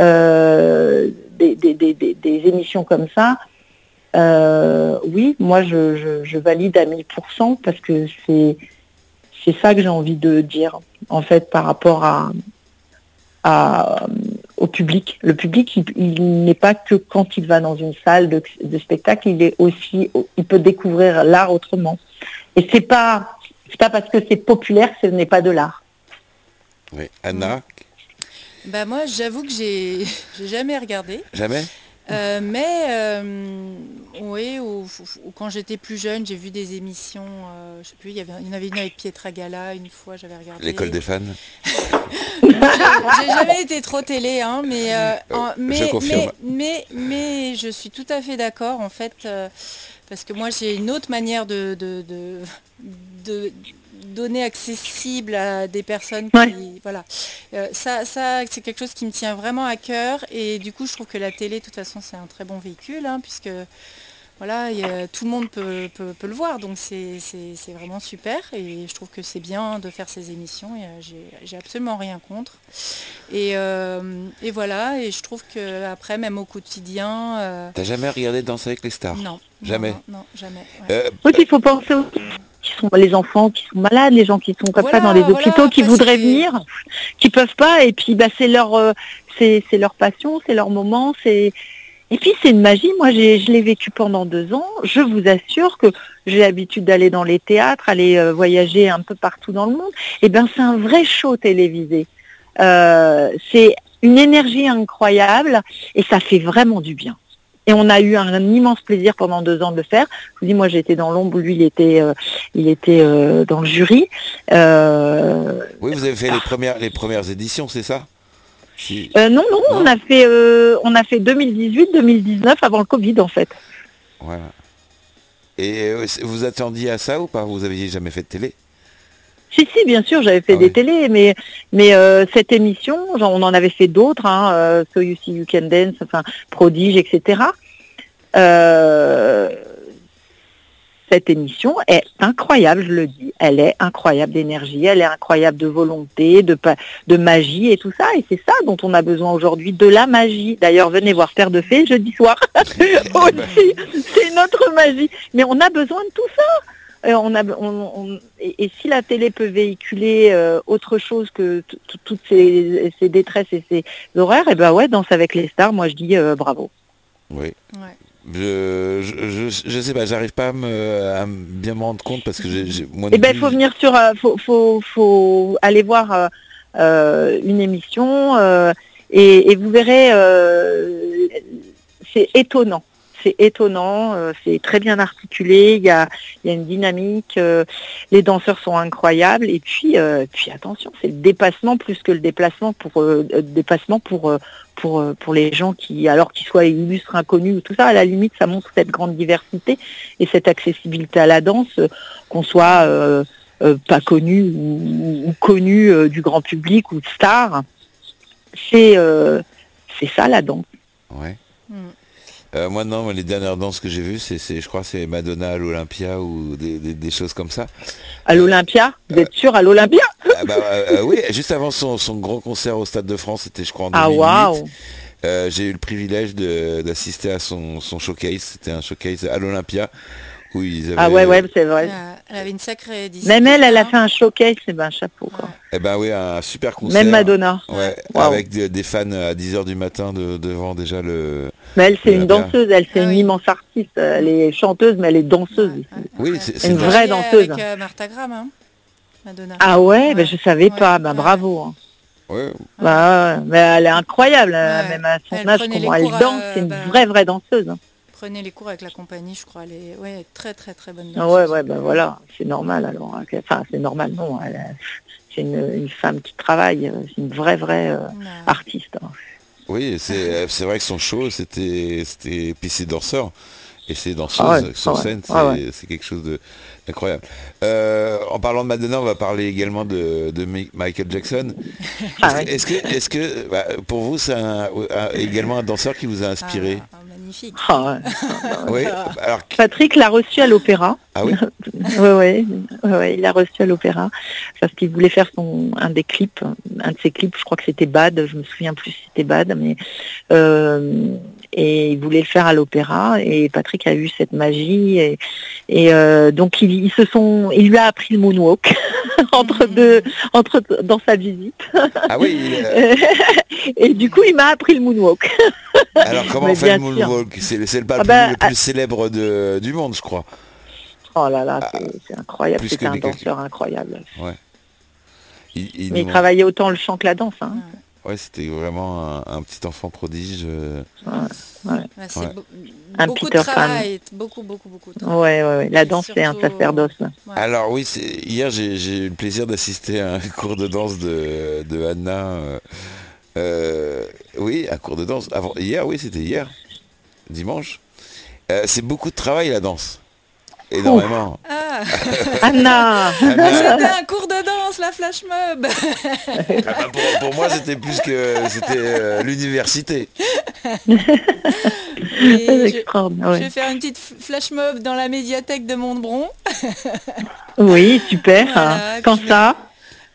euh, des, émissions comme ça. oui, moi je, je, valide à 1000% parce que c'est c'est ça que j'ai envie de dire en fait par rapport à, à, au public. Le public, il, n'est pas que quand il va dans une salle de, spectacle, il est aussi, il peut découvrir l'art autrement. Et c'est pas, c'est pas parce que c'est populaire que ce n'est pas de l'art. Oui, Anna? Bah moi, j'avoue que j'ai, j'ai jamais regardé. Jamais? Euh, mais euh, oui, ou, quand j'étais plus jeune, j'ai vu des émissions. Euh, je sais plus, il y, avait, il y en avait une avec Pietra Gala une fois, j'avais regardé. L'école des fans. j'ai jamais été trop télé, hein, mais, mais, mais, mais, je suis tout à fait d'accord en fait, parce que moi j'ai une autre manière de, de, de donner accessible à des personnes qui... Voilà. Euh, ça, ça c'est quelque chose qui me tient vraiment à cœur et du coup je trouve que la télé de toute façon c'est un très bon véhicule hein, puisque voilà, tout le monde peut, le voir, donc c'est vraiment super et je trouve que c'est bien de faire ces émissions et euh, j'ai absolument rien contre. Euh, et, voilà, et je trouve que après, même au quotidien... T'as jamais regardé Danser avec les stars? Non. Jamais Non, jamais. Oui, il faut penser aux qui sont les enfants qui sont malades, les gens qui sont comme ça dans les hôpitaux, qui voudraient venir, qui peuvent pas, et puis bah, c'est leur euh, c'est leur passion, c'est leur moment, c'est et puis c'est une magie. Moi, je l'ai vécu pendant deux ans. Je vous assure que j'ai l'habitude d'aller dans les théâtres, aller euh, voyager un peu partout dans le monde. Et eh bien, c'est un vrai show télévisé. Euh, c'est une énergie incroyable et ça fait vraiment du bien. Et on a eu un, immense plaisir pendant deux ans de le faire. Je vous dis, moi j'étais dans l'ombre, lui il était, euh, il était euh, dans le jury. Euh, oui, vous avez fait les premières, les premières éditions, c'est ça? Non, non, on a fait, on a fait 2018-2019 avant le Covid en fait. Voilà. Et vous attendiez à ça ou pas? Vous aviez jamais fait de télé? Si, si, bien sûr, j'avais fait ah des télés, mais, mais euh, cette émission, on en avait fait d'autres, hein, euh, So You See You Can Dance, enfin, Prodige, etc. Euh, cette émission est incroyable, je le dis. Elle est incroyable d'énergie, elle est incroyable de volonté, de, de magie et tout ça. Et c'est ça dont on a besoin aujourd'hui, de la magie. D'ailleurs, venez voir Père de Fée jeudi soir. c'est notre magie. Mais on a besoin de tout ça on a, et, si la télé peut véhiculer autre chose que toutes ces, détresses et ces horreurs, et eh ben ouais, Danse avec les stars, moi je dis bravo. Oui. Je, je, sais pas, j'arrive pas à, me, bien me rendre compte parce que j'ai moi. Eh ben, il faut venir sur, faut, faut, faut aller voir une émission et, vous verrez, c'est étonnant c'est étonnant, euh, c'est très bien articulé, il y a, une dynamique, euh, les danseurs sont incroyables, et puis, euh, puis attention, c'est le dépassement plus que le déplacement pour dépassement pour, pour, pour les gens qui, alors qu'ils soient illustres, inconnus ou tout ça, à la limite, ça montre cette grande diversité et cette accessibilité à la danse, qu'on soit pas connu ou, connu du grand public ou de star. C'est c'est ça la danse. Ouais. Mm. Euh, moi non, les dernières danses que j'ai vues, c'est, je crois, c'est Madonna à l'Olympia ou des, choses comme ça. À l'Olympia Vous êtes sûr à l'Olympia ah, bah, euh, euh, Oui, juste avant son, grand concert au Stade de France, c'était je crois en 2008. Ah waouh J'ai eu le privilège d'assister à son, son showcase. C'était un showcase à l'Olympia ah ouais, ouais, c'est vrai. Elle avait une sacrée Même elle, elle a fait un showcase, c'est ben un chapeau. Quoi. Eh ben oui, un super concert. Même Madonna. Ouais, avec des, fans à 10h du matin devant déjà le... Mais elle, c'est une danseuse, elle, c'est ah une immense artiste. Elle est chanteuse, mais elle est danseuse. Oui, c'est une vraie danseuse. Avec euh, Martha Graham, hein, Madonna. Ah ouais, ben je savais pas, ben bravo. Hein. Ouais. Bah, mais elle est incroyable, même à son âge, comment elle danse, c'est une bah, vraie, vraie danseuse. Prenez les cours avec la compagnie, je crois. Les... Ouais, très très très bonne. Ah ouais, ouais, ben voilà, c'est normal alors. Hein, enfin, c'est normal, non. C'est une, femme qui travaille, euh, c'est une vraie vraie euh, artiste. Hein. Oui, euh, c'est vrai que son show, c'était c'était PC danseur. Et c'est danseuses ah sur ah scène, c'est quelque chose d'incroyable. en parlant de Madonna, on va parler également de, Michael Jackson. Est-ce que, est -ce que bah, pour vous, c'est également un danseur qui vous a inspiré? Ah, Patrick l'a reçu à l'opéra. Ah oui. Oui, ouais, il l'a reçu à l'opéra parce qu'il voulait faire son un des clips, un de ses clips, je crois que c'était Bad, je me souviens plus si c'était Bad, mais euh, et il voulait le faire à l'opéra et Patrick a vu cette magie et, euh, donc ils, se sont il lui a appris le moonwalk entre mm. deux entre dans sa visite. Ah oui et du coup il m'a appris le moonwalk. Alors comment on fait le moonwalk? C'est le ah bah, le plus célèbre de, du monde je crois. Oh là là ah, c'est incroyable c'est un danseur incroyable. Ouais. Mais il travaillait autant le chant que la danse hein. Ouais, c'était vraiment un, petit enfant prodige. Euh. un beaucoup Peter de travail, beaucoup, beaucoup, beaucoup de travail. Ouais, ouais, La danse, c'est un sacerdoce. Alors oui, hier, j'ai eu le plaisir d'assister à un cours de danse de, de Anna. Euh, euh, oui, un cours de danse. Avant, hier, oui, c'était hier, dimanche. c'est beaucoup de travail, la danse énormément. Ah. Anna, C'était un cours la flash mob. Ah bah, pour, moi, c'était plus que c'était euh, l'université. je, vais faire une petite flash mob dans la médiathèque de Montbron. oui, super. Quand ça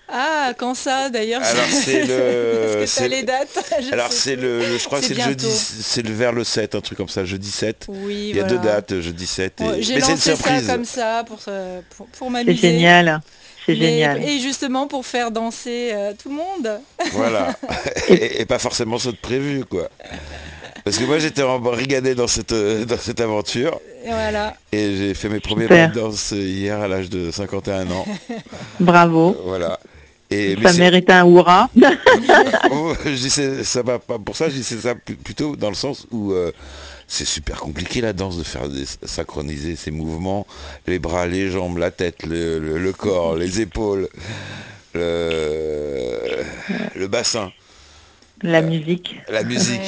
ah, quand ça d'ailleurs Alors c'est le. c'est les dates Alors c'est le, je crois que c'est le jeudi, c'est le vers le 7, un truc comme ça, jeudi 7. Oui, Il y a deux dates, jeudi 7. Et... J'ai lancé ça comme ça pour, pour, pour m'amuser. C'est génial. C'est génial. Et justement pour faire danser euh, tout le monde. Voilà. et, pas forcément ce de prévu, quoi. Parce que moi j'étais rigadé dans cette, euh, dans cette aventure. Et voilà. Et j'ai fait mes premiers pas de danse hier à l'âge de 51 ans. Bravo. Voilà. Et, ça mérite un hurrah. Oh, ça va pas pour ça, je disais ça plutôt dans le sens où euh, c'est super compliqué la danse de faire synchroniser ses mouvements, les bras, les jambes, la tête, le, corps, les épaules, le, bassin. La musique. La musique.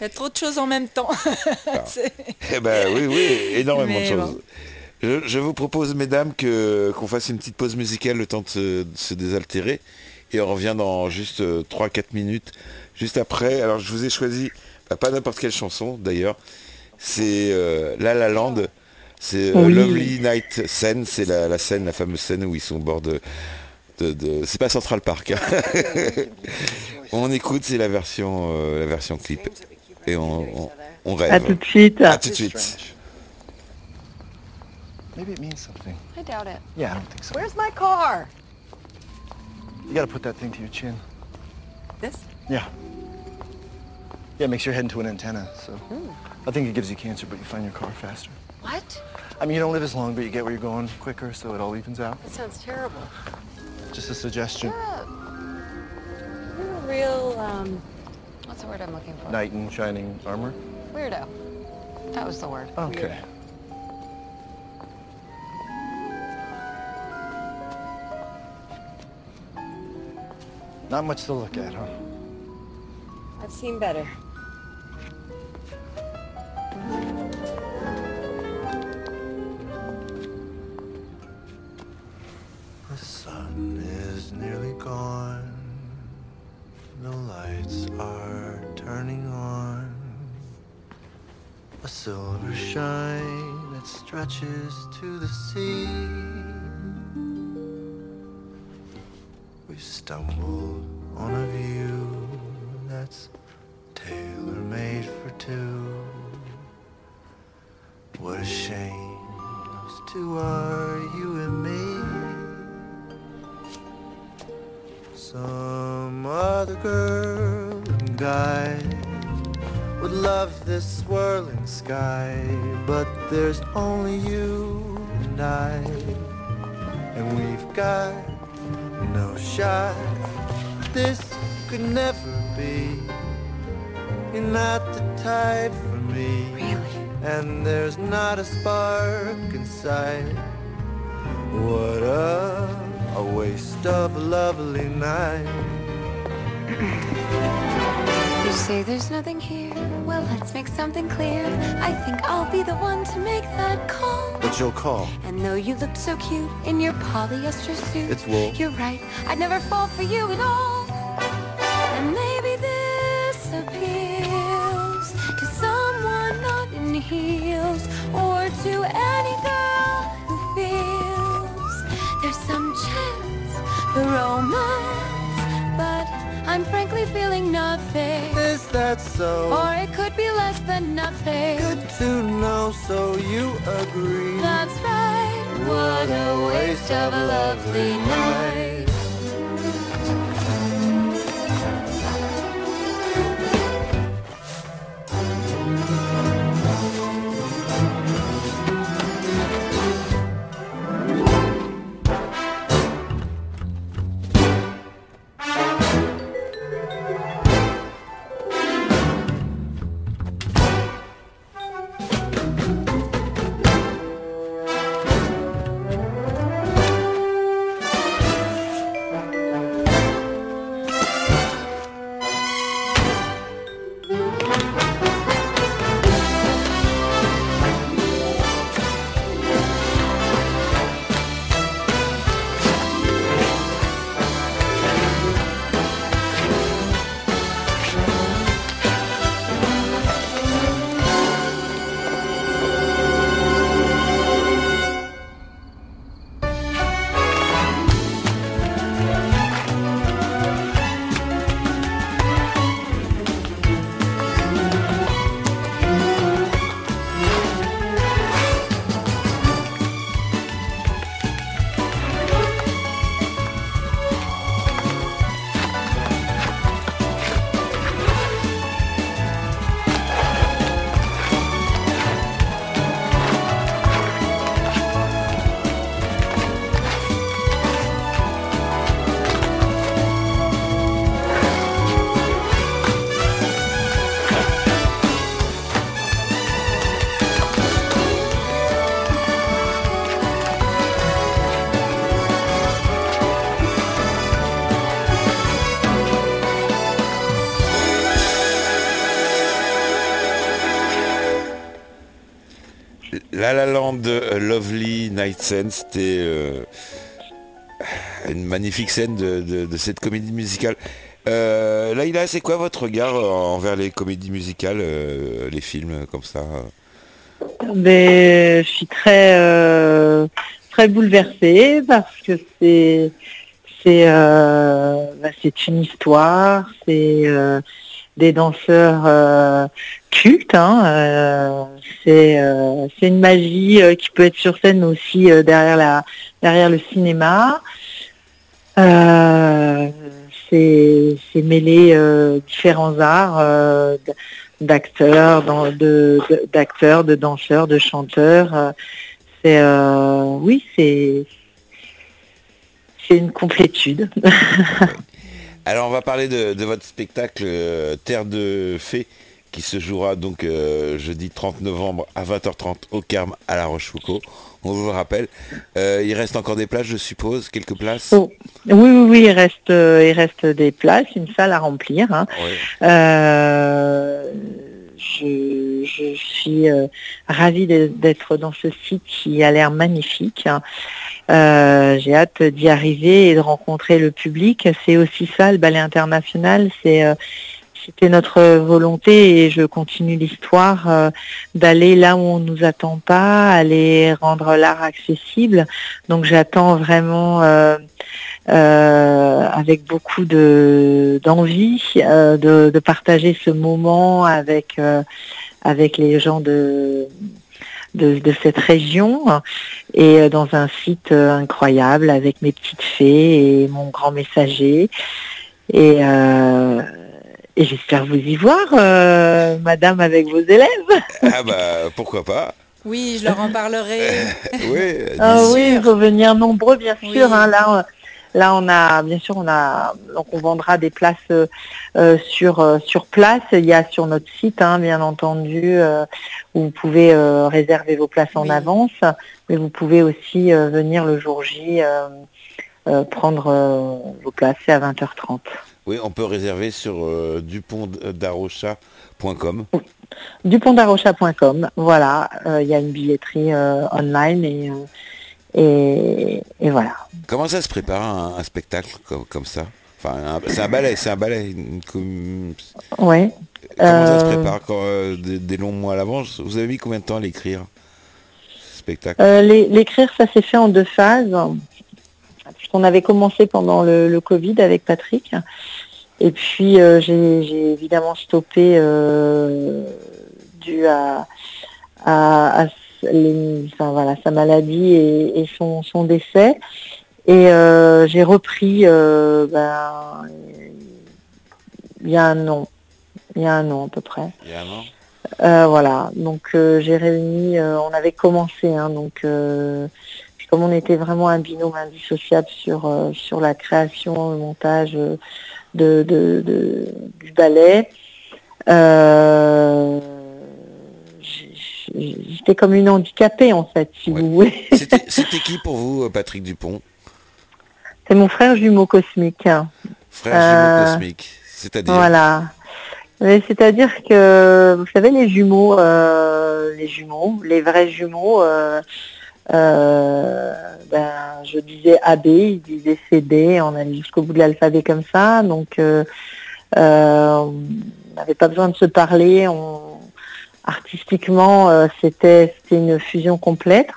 Il y a trop de choses en même temps. Ah. eh ben oui, oui, énormément de choses. Je, vous propose, mesdames, que qu'on fasse une petite pause musicale le temps de se, désaltérer. Et on revient dans juste 3-4 euh, minutes. Juste après, alors je vous ai choisi, bah, pas n'importe quelle chanson d'ailleurs, c'est euh, La La Land. C'est euh, Lovely Night Scene, c'est la, scène, la fameuse scène où ils sont au bord de... de, c'est pas Central Park. Hein. on écoute, c'est la version, la version clip. Et on, on, rêve. À tout de suite. À tout de suite. Maybe it means something. I doubt it. Yeah, I don't think so. Where's my car? You gotta put that thing to your chin. This? Yeah. Yeah, it makes your head into an antenna, so I think it gives you cancer, but you find your car faster. What? I mean, you don't live as long, but you get where you're going quicker, so it all evens out. That sounds terrible. Just a suggestion. You're a, you're a real, um, what's the word I'm looking for? Knight in shining armor. Weirdo. That was the word. Okay. Not much to look at, huh? I've seen better. The sun is nearly gone. The lights are turning on. A silver shine that stretches to the sea. We stumble on a view that's tailor-made for two. What a shame those two are, you and me. Some other girl and guy would love this swirling sky, but there's only you and I, and we've got no shot. This could never be. You're not the type for me. Really? And there's not a spark inside. What a, a waste of a lovely night. You say there's nothing here. Well, let's make something clear. I think I'll be the one to make that call. But you'll call. And though you looked so cute in your polyester suit, It's wool. You're right. I'd never fall for you at all. Heels, or to any girl who feels there's some chance for romance, but I'm frankly feeling nothing. Is that so? Or it could be less than nothing. Good to know, so you agree. That's right. What a waste of a lovely night. Lovely Night Scene, c'était euh, une magnifique scène de, cette comédie musicale. Euh, Laïla, c'est quoi votre regard euh, envers les comédies musicales, les films comme ça Mais je suis très très bouleversée parce que c'est c'est bah, une histoire, c'est des danseurs cultes. Hein, c'est c'est une magie qui peut être sur scène aussi derrière la derrière le cinéma. c'est mêler différents arts d'acteurs, de, d'acteurs, de danseurs, de chanteurs. Euh, c'est euh, oui, c'est une complétude. Alors on va parler de, votre spectacle euh, Terre de Fées qui se jouera donc jeudi 30 novembre à 20h30 au Carme à La Rochefoucauld on vous le rappelle. Euh, il reste encore des places, je suppose, quelques places? Oh. Oui, oui, oui, il reste, euh, il reste des places, une salle à remplir. Hein. Euh, je, suis ravie d'être dans ce site qui a l'air magnifique. Hein. J'ai hâte d'y arriver et de rencontrer le public. C'est aussi ça, le ballet international, c'est c'était notre volonté et je continue l'histoire euh, d'aller là où on ne nous attend pas, aller rendre l'art accessible. Donc j'attends vraiment euh, euh, avec beaucoup de d'envie de, partager ce moment avec avec les gens de de, cette région et dans un site incroyable avec mes petites fées et mon grand messager. Et et j'espère vous y voir, euh, madame, avec vos élèves. ah bah, pourquoi pas Oui, je leur en parlerai. oui, ah, oui, il faut venir nombreux, bien sûr. Hein, là, là, on a, bien sûr, on a, donc on vendra des places euh, sur euh, sur place. Il y a sur notre site, hein, bien entendu, où vous pouvez réserver vos places en avance, mais vous pouvez aussi venir le jour J prendre vos places. C'est à 20h30. Oui, on peut réserver sur euh, dupontdarocha.com. Dupontdarocha.com, voilà. Euh, il y a une billetterie euh, online et, et, voilà. Comment ça se prépare un, spectacle comme, ça? Enfin, c'est un ballet, c'est un ballet. Oui. Comment ça se prépare des, longs mois à l'avance? Vous avez mis combien de temps à l'écrire spectacle? L'écrire, ça s'est fait en deux phases. On avait commencé pendant le, Covid avec Patrick. Et puis euh, j'ai évidemment stoppé euh, dû à, voilà, sa maladie et, son, décès. Et euh, j'ai repris ben, il y a un an. Il y a un an à peu près. Il y a un an voilà, donc j'ai réuni, on avait commencé, hein, donc comme on était vraiment un binôme indissociable sur, euh, sur la création, le montage euh, de, du ballet, euh, j'étais comme une handicapée en fait, si vous voulez. C'était qui pour vous, Patrick Dupont? C'est mon frère jumeau cosmique. Frère jumeau cosmique, c'est-à-dire? Voilà. C'est-à-dire que, vous savez, les jumeaux, les jumeaux, les vrais jumeaux, euh, ben, je disais AB, il disait CD, on allait jusqu'au bout de l'alphabet comme ça, donc euh, euh, on n'avait pas besoin de se parler, on, artistiquement c'était une fusion complète.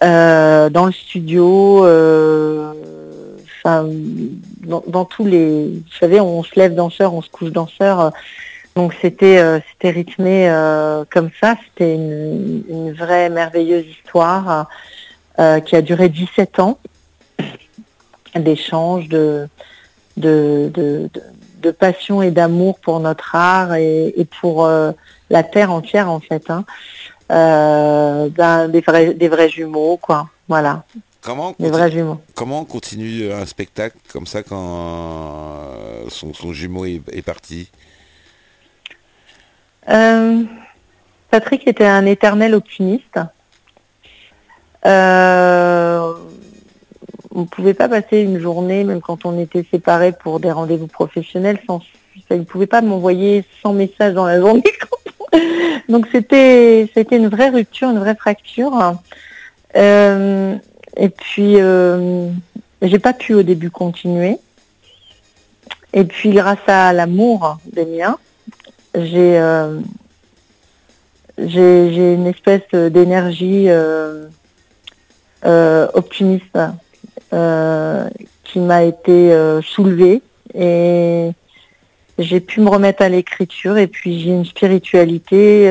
dans le studio, dans, dans, tous les, vous savez, on se lève danseur, on se couche danseur. Donc c'était euh, rythmé euh, comme ça, c'était une, vraie merveilleuse histoire euh, qui a duré 17 ans d'échanges, de, passion et d'amour pour notre art et, pour la terre entière en fait. Hein. Ben, des, vrais, des vrais jumeaux, quoi. Voilà. Comment des vrais jumeaux. Comment on continue un spectacle comme ça quand son, son jumeau est parti? Euh, Patrick était un éternel optimiste. Euh, on ne pouvait pas passer une journée, même quand on était séparés pour des rendez-vous professionnels, sans, ne pouvait pas m'envoyer 100 messages dans la journée. Donc c'était c'était une vraie rupture, une vraie fracture. Euh, et puis euh, j'ai pas pu au début continuer. Et puis grâce à l'amour des miens, euh, j'ai j'ai une espèce d'énergie euh, optimiste qui m'a été soulevée et j'ai pu me remettre à l'écriture et puis j'ai une spiritualité.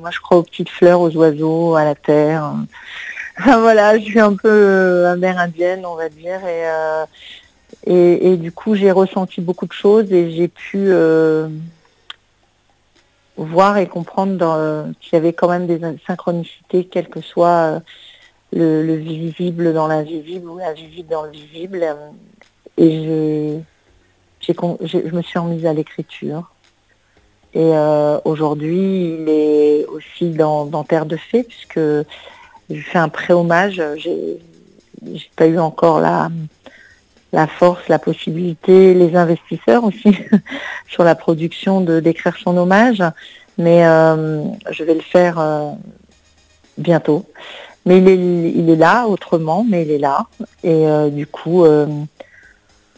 moi, je crois aux petites fleurs, aux oiseaux, à la terre. voilà, je suis un peu amérindienne, on va dire, et, et, du coup, j'ai ressenti beaucoup de choses et j'ai pu voir et comprendre qu'il y avait quand même des synchronicités, quel que soit le, le, visible dans l'invisible ou l'invisible dans le visible. Et je, me suis remise à l'écriture. Et euh, aujourd'hui, il est aussi dans, Terre de Fées, puisque je fais un pré-hommage. J'ai pas eu encore la, la force, la possibilité, les investisseurs aussi sur la production de d'écrire son hommage. Mais euh, je vais le faire euh, bientôt. Mais il est, il est là autrement, mais il est là. Et euh, du coup,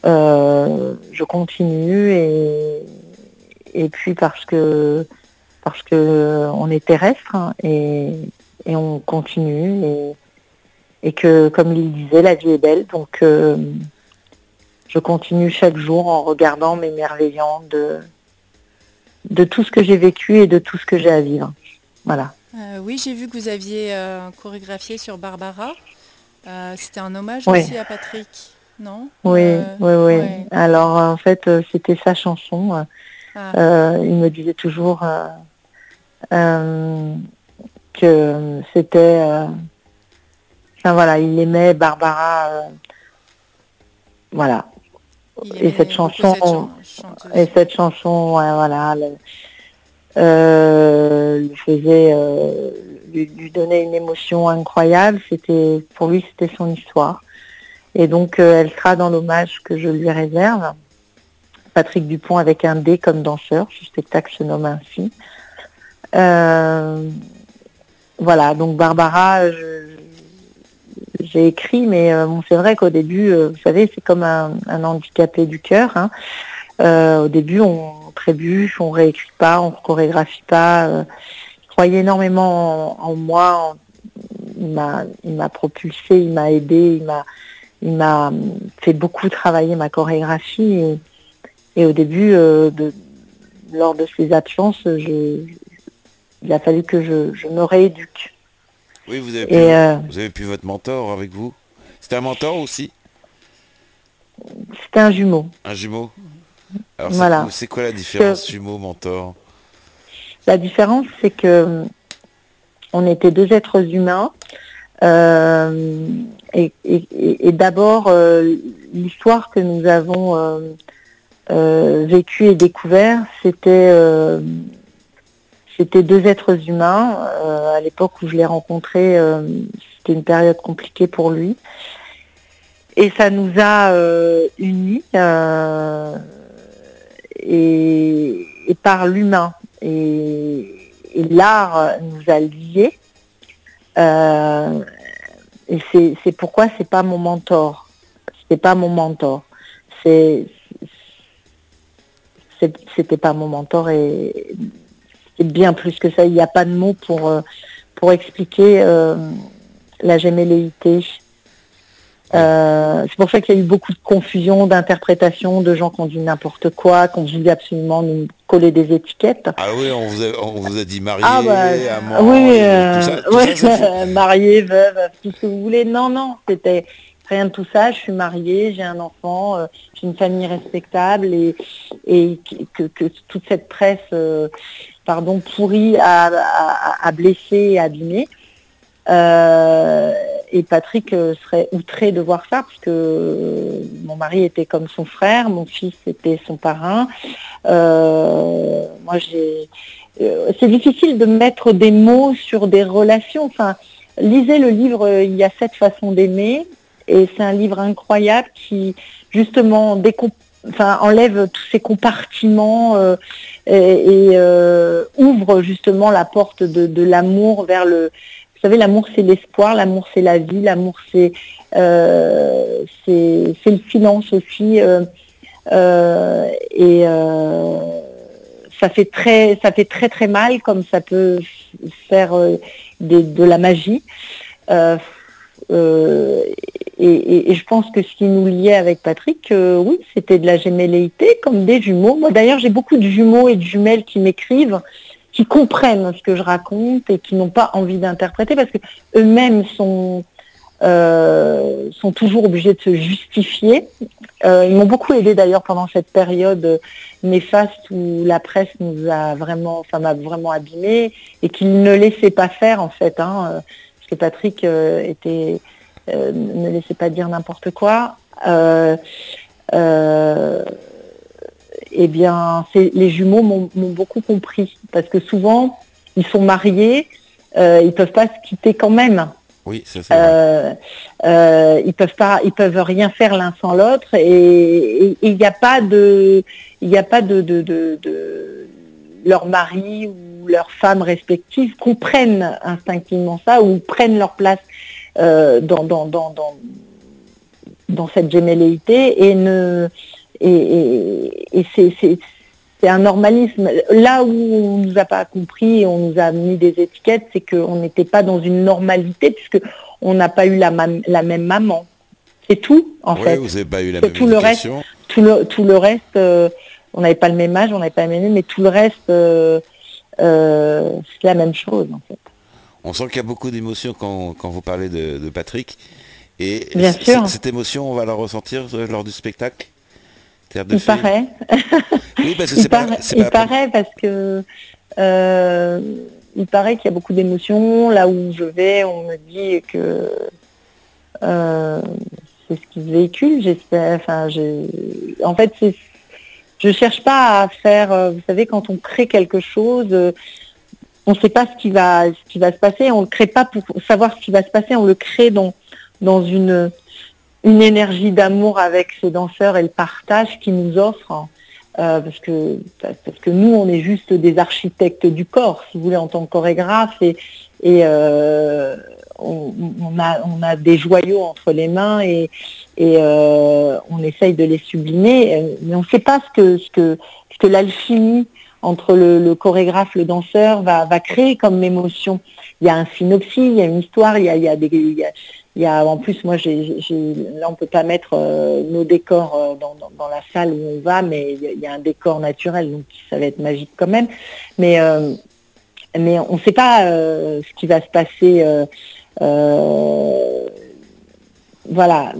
je continue et, puis parce que parce que on est terrestre hein, et, et, on continue et, et, que comme il disait, la vie est belle. Donc je continue chaque jour en regardant m'émerveillant de, de tout ce que j'ai vécu et de tout ce que j'ai à vivre. Voilà. Euh, oui, j'ai vu que vous aviez euh, chorégraphié sur Barbara. Euh, c'était un hommage aussi à Patrick, non? Oui, oui, oui. Alors en fait, c'était sa chanson. Ah. il me disait toujours que c'était... Enfin voilà, il aimait Barbara. voilà, et cette chanson, et cette chanson, voilà, euh, lui faisait, euh, lui, donnait une émotion incroyable. C'était, pour lui, c'était son histoire. Et donc, euh, elle sera dans l'hommage que je lui réserve. Patrick Dupont avec un D comme danseur. Ce spectacle se nomme ainsi. voilà, donc Barbara, j'ai écrit, mais euh, bon, c'est vrai qu'au début, euh, vous savez, c'est comme un, handicapé du cœur. Hein. Euh, au début, on trébuche, on réécrit pas, on chorégraphie pas. je croyais énormément en, moi. il m'a, il m'a propulsé, il m'a aidé, il m'a, il m'a fait beaucoup travailler ma chorégraphie. Et, au début, de, lors de ces absences, je, il a fallu que je, je me rééduque. Oui, vous avez, pu, euh, vous avez pu votre mentor avec vous. C'était un mentor aussi? C'était un jumeau. Un jumeau? Alors voilà. c'est quoi la différence jumeau-mentor La différence, c'est que on était deux êtres humains. Euh, et, d'abord, euh, l'histoire que nous avons vécue et découvert, c'était c'était deux êtres humains. Euh, à l'époque où je l'ai rencontré, euh, c'était une période compliquée pour lui. Et ça nous a euh, unis et, par l'humain. Et, l'art nous a liés. et c'est pourquoi c'est pas mon mentor. C'était pas mon mentor. C'était pas mon mentor et bien plus que ça. Il n'y a pas de mots pour, euh, pour expliquer euh, la gémelléité. Euh, c'est pour ça qu'il y a eu beaucoup de confusion, d'interprétation, de gens qui ont dit n'importe quoi, qui ont voulu absolument nous coller des étiquettes. Ah oui, on vous a, on vous a dit marié, ah bah, oui, marié, veuve, tout ce que vous voulez. Non, non, c'était rien de tout ça. Je suis mariée, j'ai un enfant, j'ai une famille respectable et, et que, que, toute cette presse pardon, pourri à, à, blesser et abîmer. Euh, et Patrick euh, serait outré de voir ça, parce que mon mari était comme son frère, mon fils était son parrain. Euh, moi, j'ai. c'est difficile de mettre des mots sur des relations. Enfin, lisez le livre Il y a sept façons d'aimer, et c'est un livre incroyable qui justement enlève tous ces compartiments euh, et, euh, ouvre justement la porte de, l'amour vers le. Vous savez, l'amour c'est l'espoir, l'amour c'est la vie, l'amour c'est euh, le silence aussi. et ça fait très ça fait très très mal comme ça peut faire de la magie. et, je pense que ce qui nous liait avec Patrick, oui, c'était de la gémelléité, comme des jumeaux. Moi d'ailleurs, j'ai beaucoup de jumeaux et de jumelles qui m'écrivent qui comprennent ce que je raconte et qui n'ont pas envie d'interpréter parce que eux-mêmes sont euh, sont toujours obligés de se justifier. Euh, ils m'ont beaucoup aidé d'ailleurs pendant cette période néfaste où la presse nous a vraiment, enfin m'a vraiment abîmé et qu'ils ne laissaient pas faire en fait, hein, parce que Patrick euh, était ne laissait pas dire n'importe quoi eh bien, les jumeaux m'ont beaucoup compris parce que souvent, ils sont mariés, euh, ils peuvent pas se quitter quand même. Oui, c'est ça. Euh, euh, ils peuvent pas, ils peuvent rien faire l'un sans l'autre et il n'y a pas de, il n'y a pas de, de, de, leur mari ou leur femme respective comprennent instinctivement ça ou prennent leur place dans, dans, dans, dans, dans cette gémelléité et ne et, c'est un normalisme. Là où on nous a pas compris, on nous a mis des étiquettes, c'est qu'on n'était pas dans une normalité puisque on n'a pas eu la, la, même maman. C'est tout, en oui, fait. vous n'avez pas eu la même tout le reste, tout le, tout le reste, euh, on n'avait pas le même âge, on n'avait pas le même mais tout le reste, euh, euh, c'est la même chose, en fait. On sent qu'il y a beaucoup d'émotions quand, quand, vous parlez de, de Patrick. Et Bien sûr. cette émotion, on va la ressentir lors du spectacle? Il paraît. Oui, parce que il, paraît, il paraît parce que euh, il paraît qu'il y a beaucoup d'émotions. Là où je vais, on me dit que euh, c'est ce qui véhicule, j'espère. Enfin, en fait, je cherche pas à faire. Euh, vous savez, quand on crée quelque chose, on ne sait pas ce qui va, ce qui va se passer. On ne le crée pas pour savoir ce qui va se passer. On le crée dans dans une une énergie d'amour avec ces danseurs et le partage qu'ils nous offrent. Euh, parce que parce que nous on est juste des architectes du corps si vous voulez en tant que chorégraphe et, et euh, on, a on a des joyaux entre les mains et, et euh, on essaye de les sublimer mais on ne sait pas ce que ce que ce que l'alchimie entre le, chorégraphe le danseur va, créer comme émotion il y a un synopsis il y a une histoire il y a, il y a des il y a, en plus, moi, j'ai, là, on peut pas mettre euh, nos décors euh, dans, la salle où on va, mais il y, a un décor naturel, donc ça va être magique quand même. Mais, euh, mais on ne sait pas ce qui va se passer. voilà.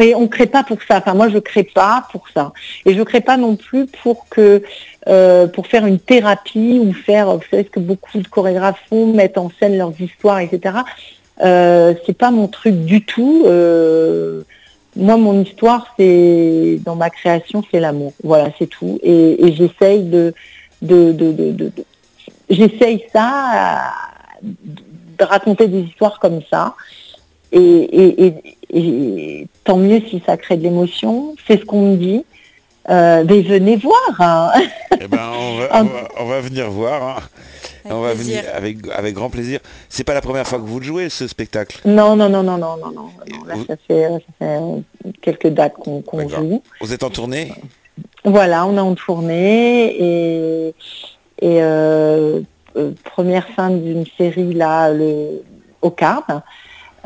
Et on ne crée pas pour ça. Enfin, moi, je ne crée pas pour ça. Et je ne crée pas non plus pour que pour faire une thérapie ou faire, vous savez ce que beaucoup de chorégraphes font, mettre en scène leurs histoires, etc. Euh, c'est pas mon truc du tout. Euh, moi, mon histoire, c'est dans ma création, c'est l'amour. Voilà, c'est tout. Et, j'essaye de, j'essaye ça, de raconter des histoires comme ça. Et, et, tant mieux si ça crée de l'émotion. C'est ce qu'on me dit. Euh, mais venez voir. Hein. Eh ben, on, va, on, va, venir voir. Hein. on va venir avec, avec grand plaisir. C'est pas la première fois que vous le jouez ce spectacle Non, non, non, non, non, non, non. Là, ça, fait, ça, fait, quelques dates qu'on joue. Vous êtes en tournée? Voilà, on est en tournée et, et euh, euh, première fin d'une série là le, au Carme.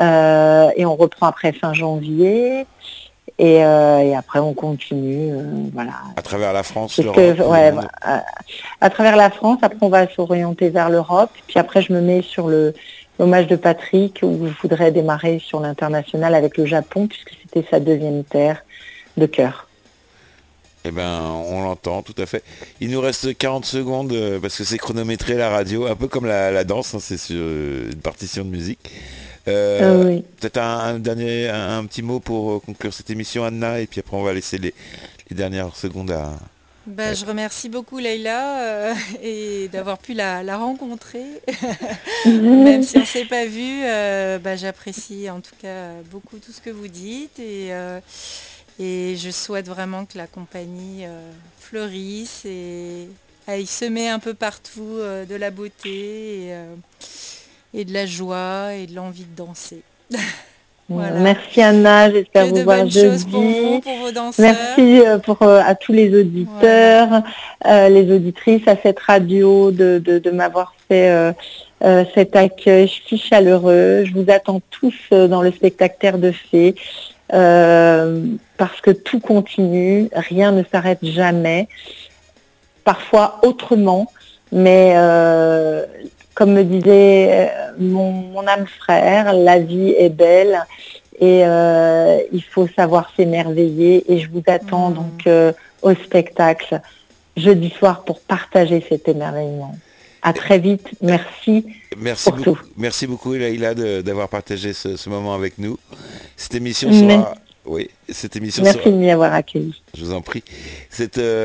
Euh, et on reprend après fin janvier. Et, euh, et, après, on continue, euh, voilà. À travers la France, que, ouais, à, à, travers la France, après on va s'orienter vers l'Europe. Puis après, je me mets sur le l'hommage de Patrick, où je voudrais démarrer sur l'international avec le Japon, puisque c'était sa deuxième terre de cœur. Eh ben, on l'entend, tout à fait. Il nous reste 40 secondes, euh, parce que c'est chronométré la radio, un peu comme la, la danse, hein, c'est sur une partition de musique. Euh, ah peut-être un, dernier, un, petit mot pour euh, conclure cette émission, Anna, et puis après on va laisser les, dernières secondes à. Bah, je remercie beaucoup Leïla euh, et d'avoir pu la, rencontrer. Même si on ne s'est pas vu, bah, j'apprécie en tout cas beaucoup tout ce que vous dites et, et je souhaite vraiment que la compagnie fleurisse et aille semer un peu partout de la beauté. Et, et de la joie et de l'envie de danser. Merci Anna, j'espère vous voir jeudi. Pour vous, pour vos. Merci euh, pour, euh, à tous les auditeurs, euh, les auditrices, à cette radio de, de, m'avoir fait cet accueil si chaleureux. Je vous attends tous dans le spectacle Terre de Fées. parce que tout continue, rien ne s'arrête jamais, parfois autrement, mais comme me disait mon, âme frère, la vie est belle et il faut savoir s'émerveiller et je vous attends mmh. donc au spectacle jeudi soir pour partager cet émerveillement. À très vite. Merci. Merci beaucoup. Merci beaucoup, Laïla, d'avoir partagé ce, moment avec nous. Cette émission sera. Oui, cette émission Merci de m'y avoir accueilli. Je vous en prie. Cette, euh,